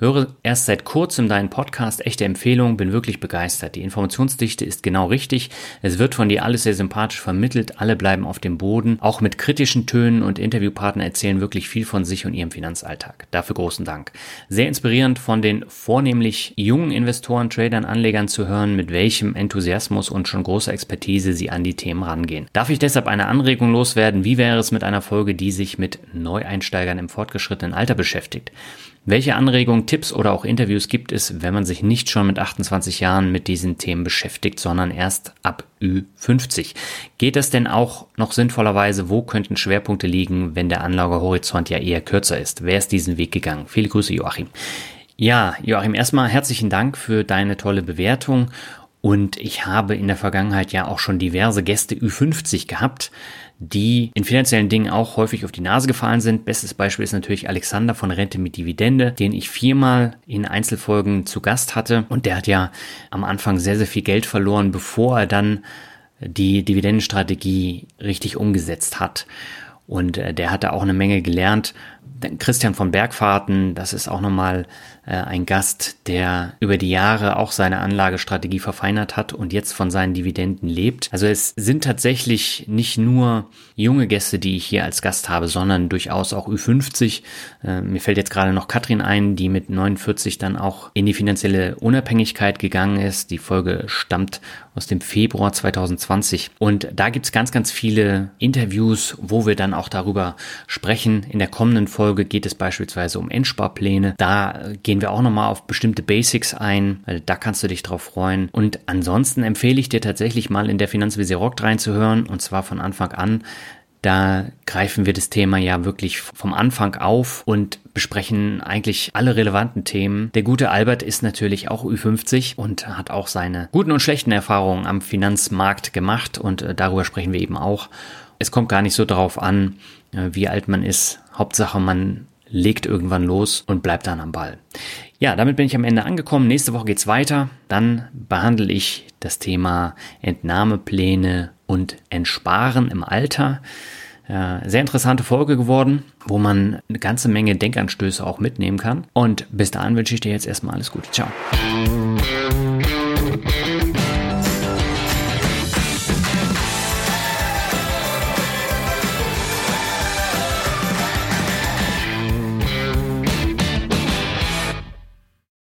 Höre erst seit kurzem deinen Podcast, echte Empfehlung, bin wirklich begeistert. Die Informationsdichte ist genau richtig. Es wird von dir alles sehr sympathisch vermittelt. Alle bleiben auf dem Boden. Auch mit kritischen Tönen und Interviewpartner erzählen wirklich viel von sich und ihrem Finanzalltag. Dafür großen Dank. Sehr inspirierend von den vornehmlich jungen Investoren, Tradern, Anlegern zu hören, mit welchem Enthusiasmus und schon großer Expertise sie an die Themen rangehen. Darf ich deshalb eine Anregung loswerden? Wie wäre es mit einer Folge, die sich mit Neueinsteigern im fortgeschrittenen Alter beschäftigt? Welche Anregungen, Tipps oder auch Interviews gibt es, wenn man sich nicht schon mit 28 Jahren mit diesen Themen beschäftigt, sondern erst ab Ü50? Geht das denn auch noch sinnvollerweise? Wo könnten Schwerpunkte liegen, wenn der Anlagehorizont ja eher kürzer ist? Wer ist diesen Weg gegangen? Viele Grüße, Joachim. Ja, Joachim, erstmal herzlichen Dank für deine tolle Bewertung. Und ich habe in der Vergangenheit ja auch schon diverse Gäste Ü50 gehabt die in finanziellen Dingen auch häufig auf die Nase gefallen sind. Bestes Beispiel ist natürlich Alexander von Rente mit Dividende, den ich viermal in Einzelfolgen zu Gast hatte. Und der hat ja am Anfang sehr, sehr viel Geld verloren, bevor er dann die Dividendenstrategie richtig umgesetzt hat. Und äh, der hat da auch eine Menge gelernt. Christian von Bergfahrten, das ist auch nochmal ein Gast, der über die Jahre auch seine Anlagestrategie verfeinert hat und jetzt von seinen Dividenden lebt. Also es sind tatsächlich nicht nur junge Gäste, die ich hier als Gast habe, sondern durchaus auch Ü50. Äh, mir fällt jetzt gerade noch Katrin ein, die mit 49 dann auch in die finanzielle Unabhängigkeit gegangen ist. Die Folge stammt aus dem Februar 2020. Und da gibt's ganz, ganz viele Interviews, wo wir dann auch darüber sprechen. In der kommenden Folge geht es beispielsweise um Endsparpläne. Da gehen wir auch nochmal auf bestimmte Basics ein. Da kannst du dich drauf freuen. Und ansonsten empfehle ich dir tatsächlich mal in der Finanzvisier Rock reinzuhören. Und zwar von Anfang an. Da greifen wir das Thema ja wirklich vom Anfang auf und besprechen eigentlich alle relevanten Themen. Der gute Albert ist natürlich auch Ü50 und hat auch seine guten und schlechten Erfahrungen am Finanzmarkt gemacht und äh, darüber sprechen wir eben auch. Es kommt gar nicht so darauf an, äh, wie alt man ist. Hauptsache, man legt irgendwann los und bleibt dann am Ball. Ja, damit bin ich am Ende angekommen. Nächste Woche geht's weiter. Dann behandle ich das Thema Entnahmepläne und Entsparen im Alter. Sehr interessante Folge geworden, wo man eine ganze Menge Denkanstöße auch mitnehmen kann. Und bis dahin wünsche ich dir jetzt erstmal alles Gute. Ciao.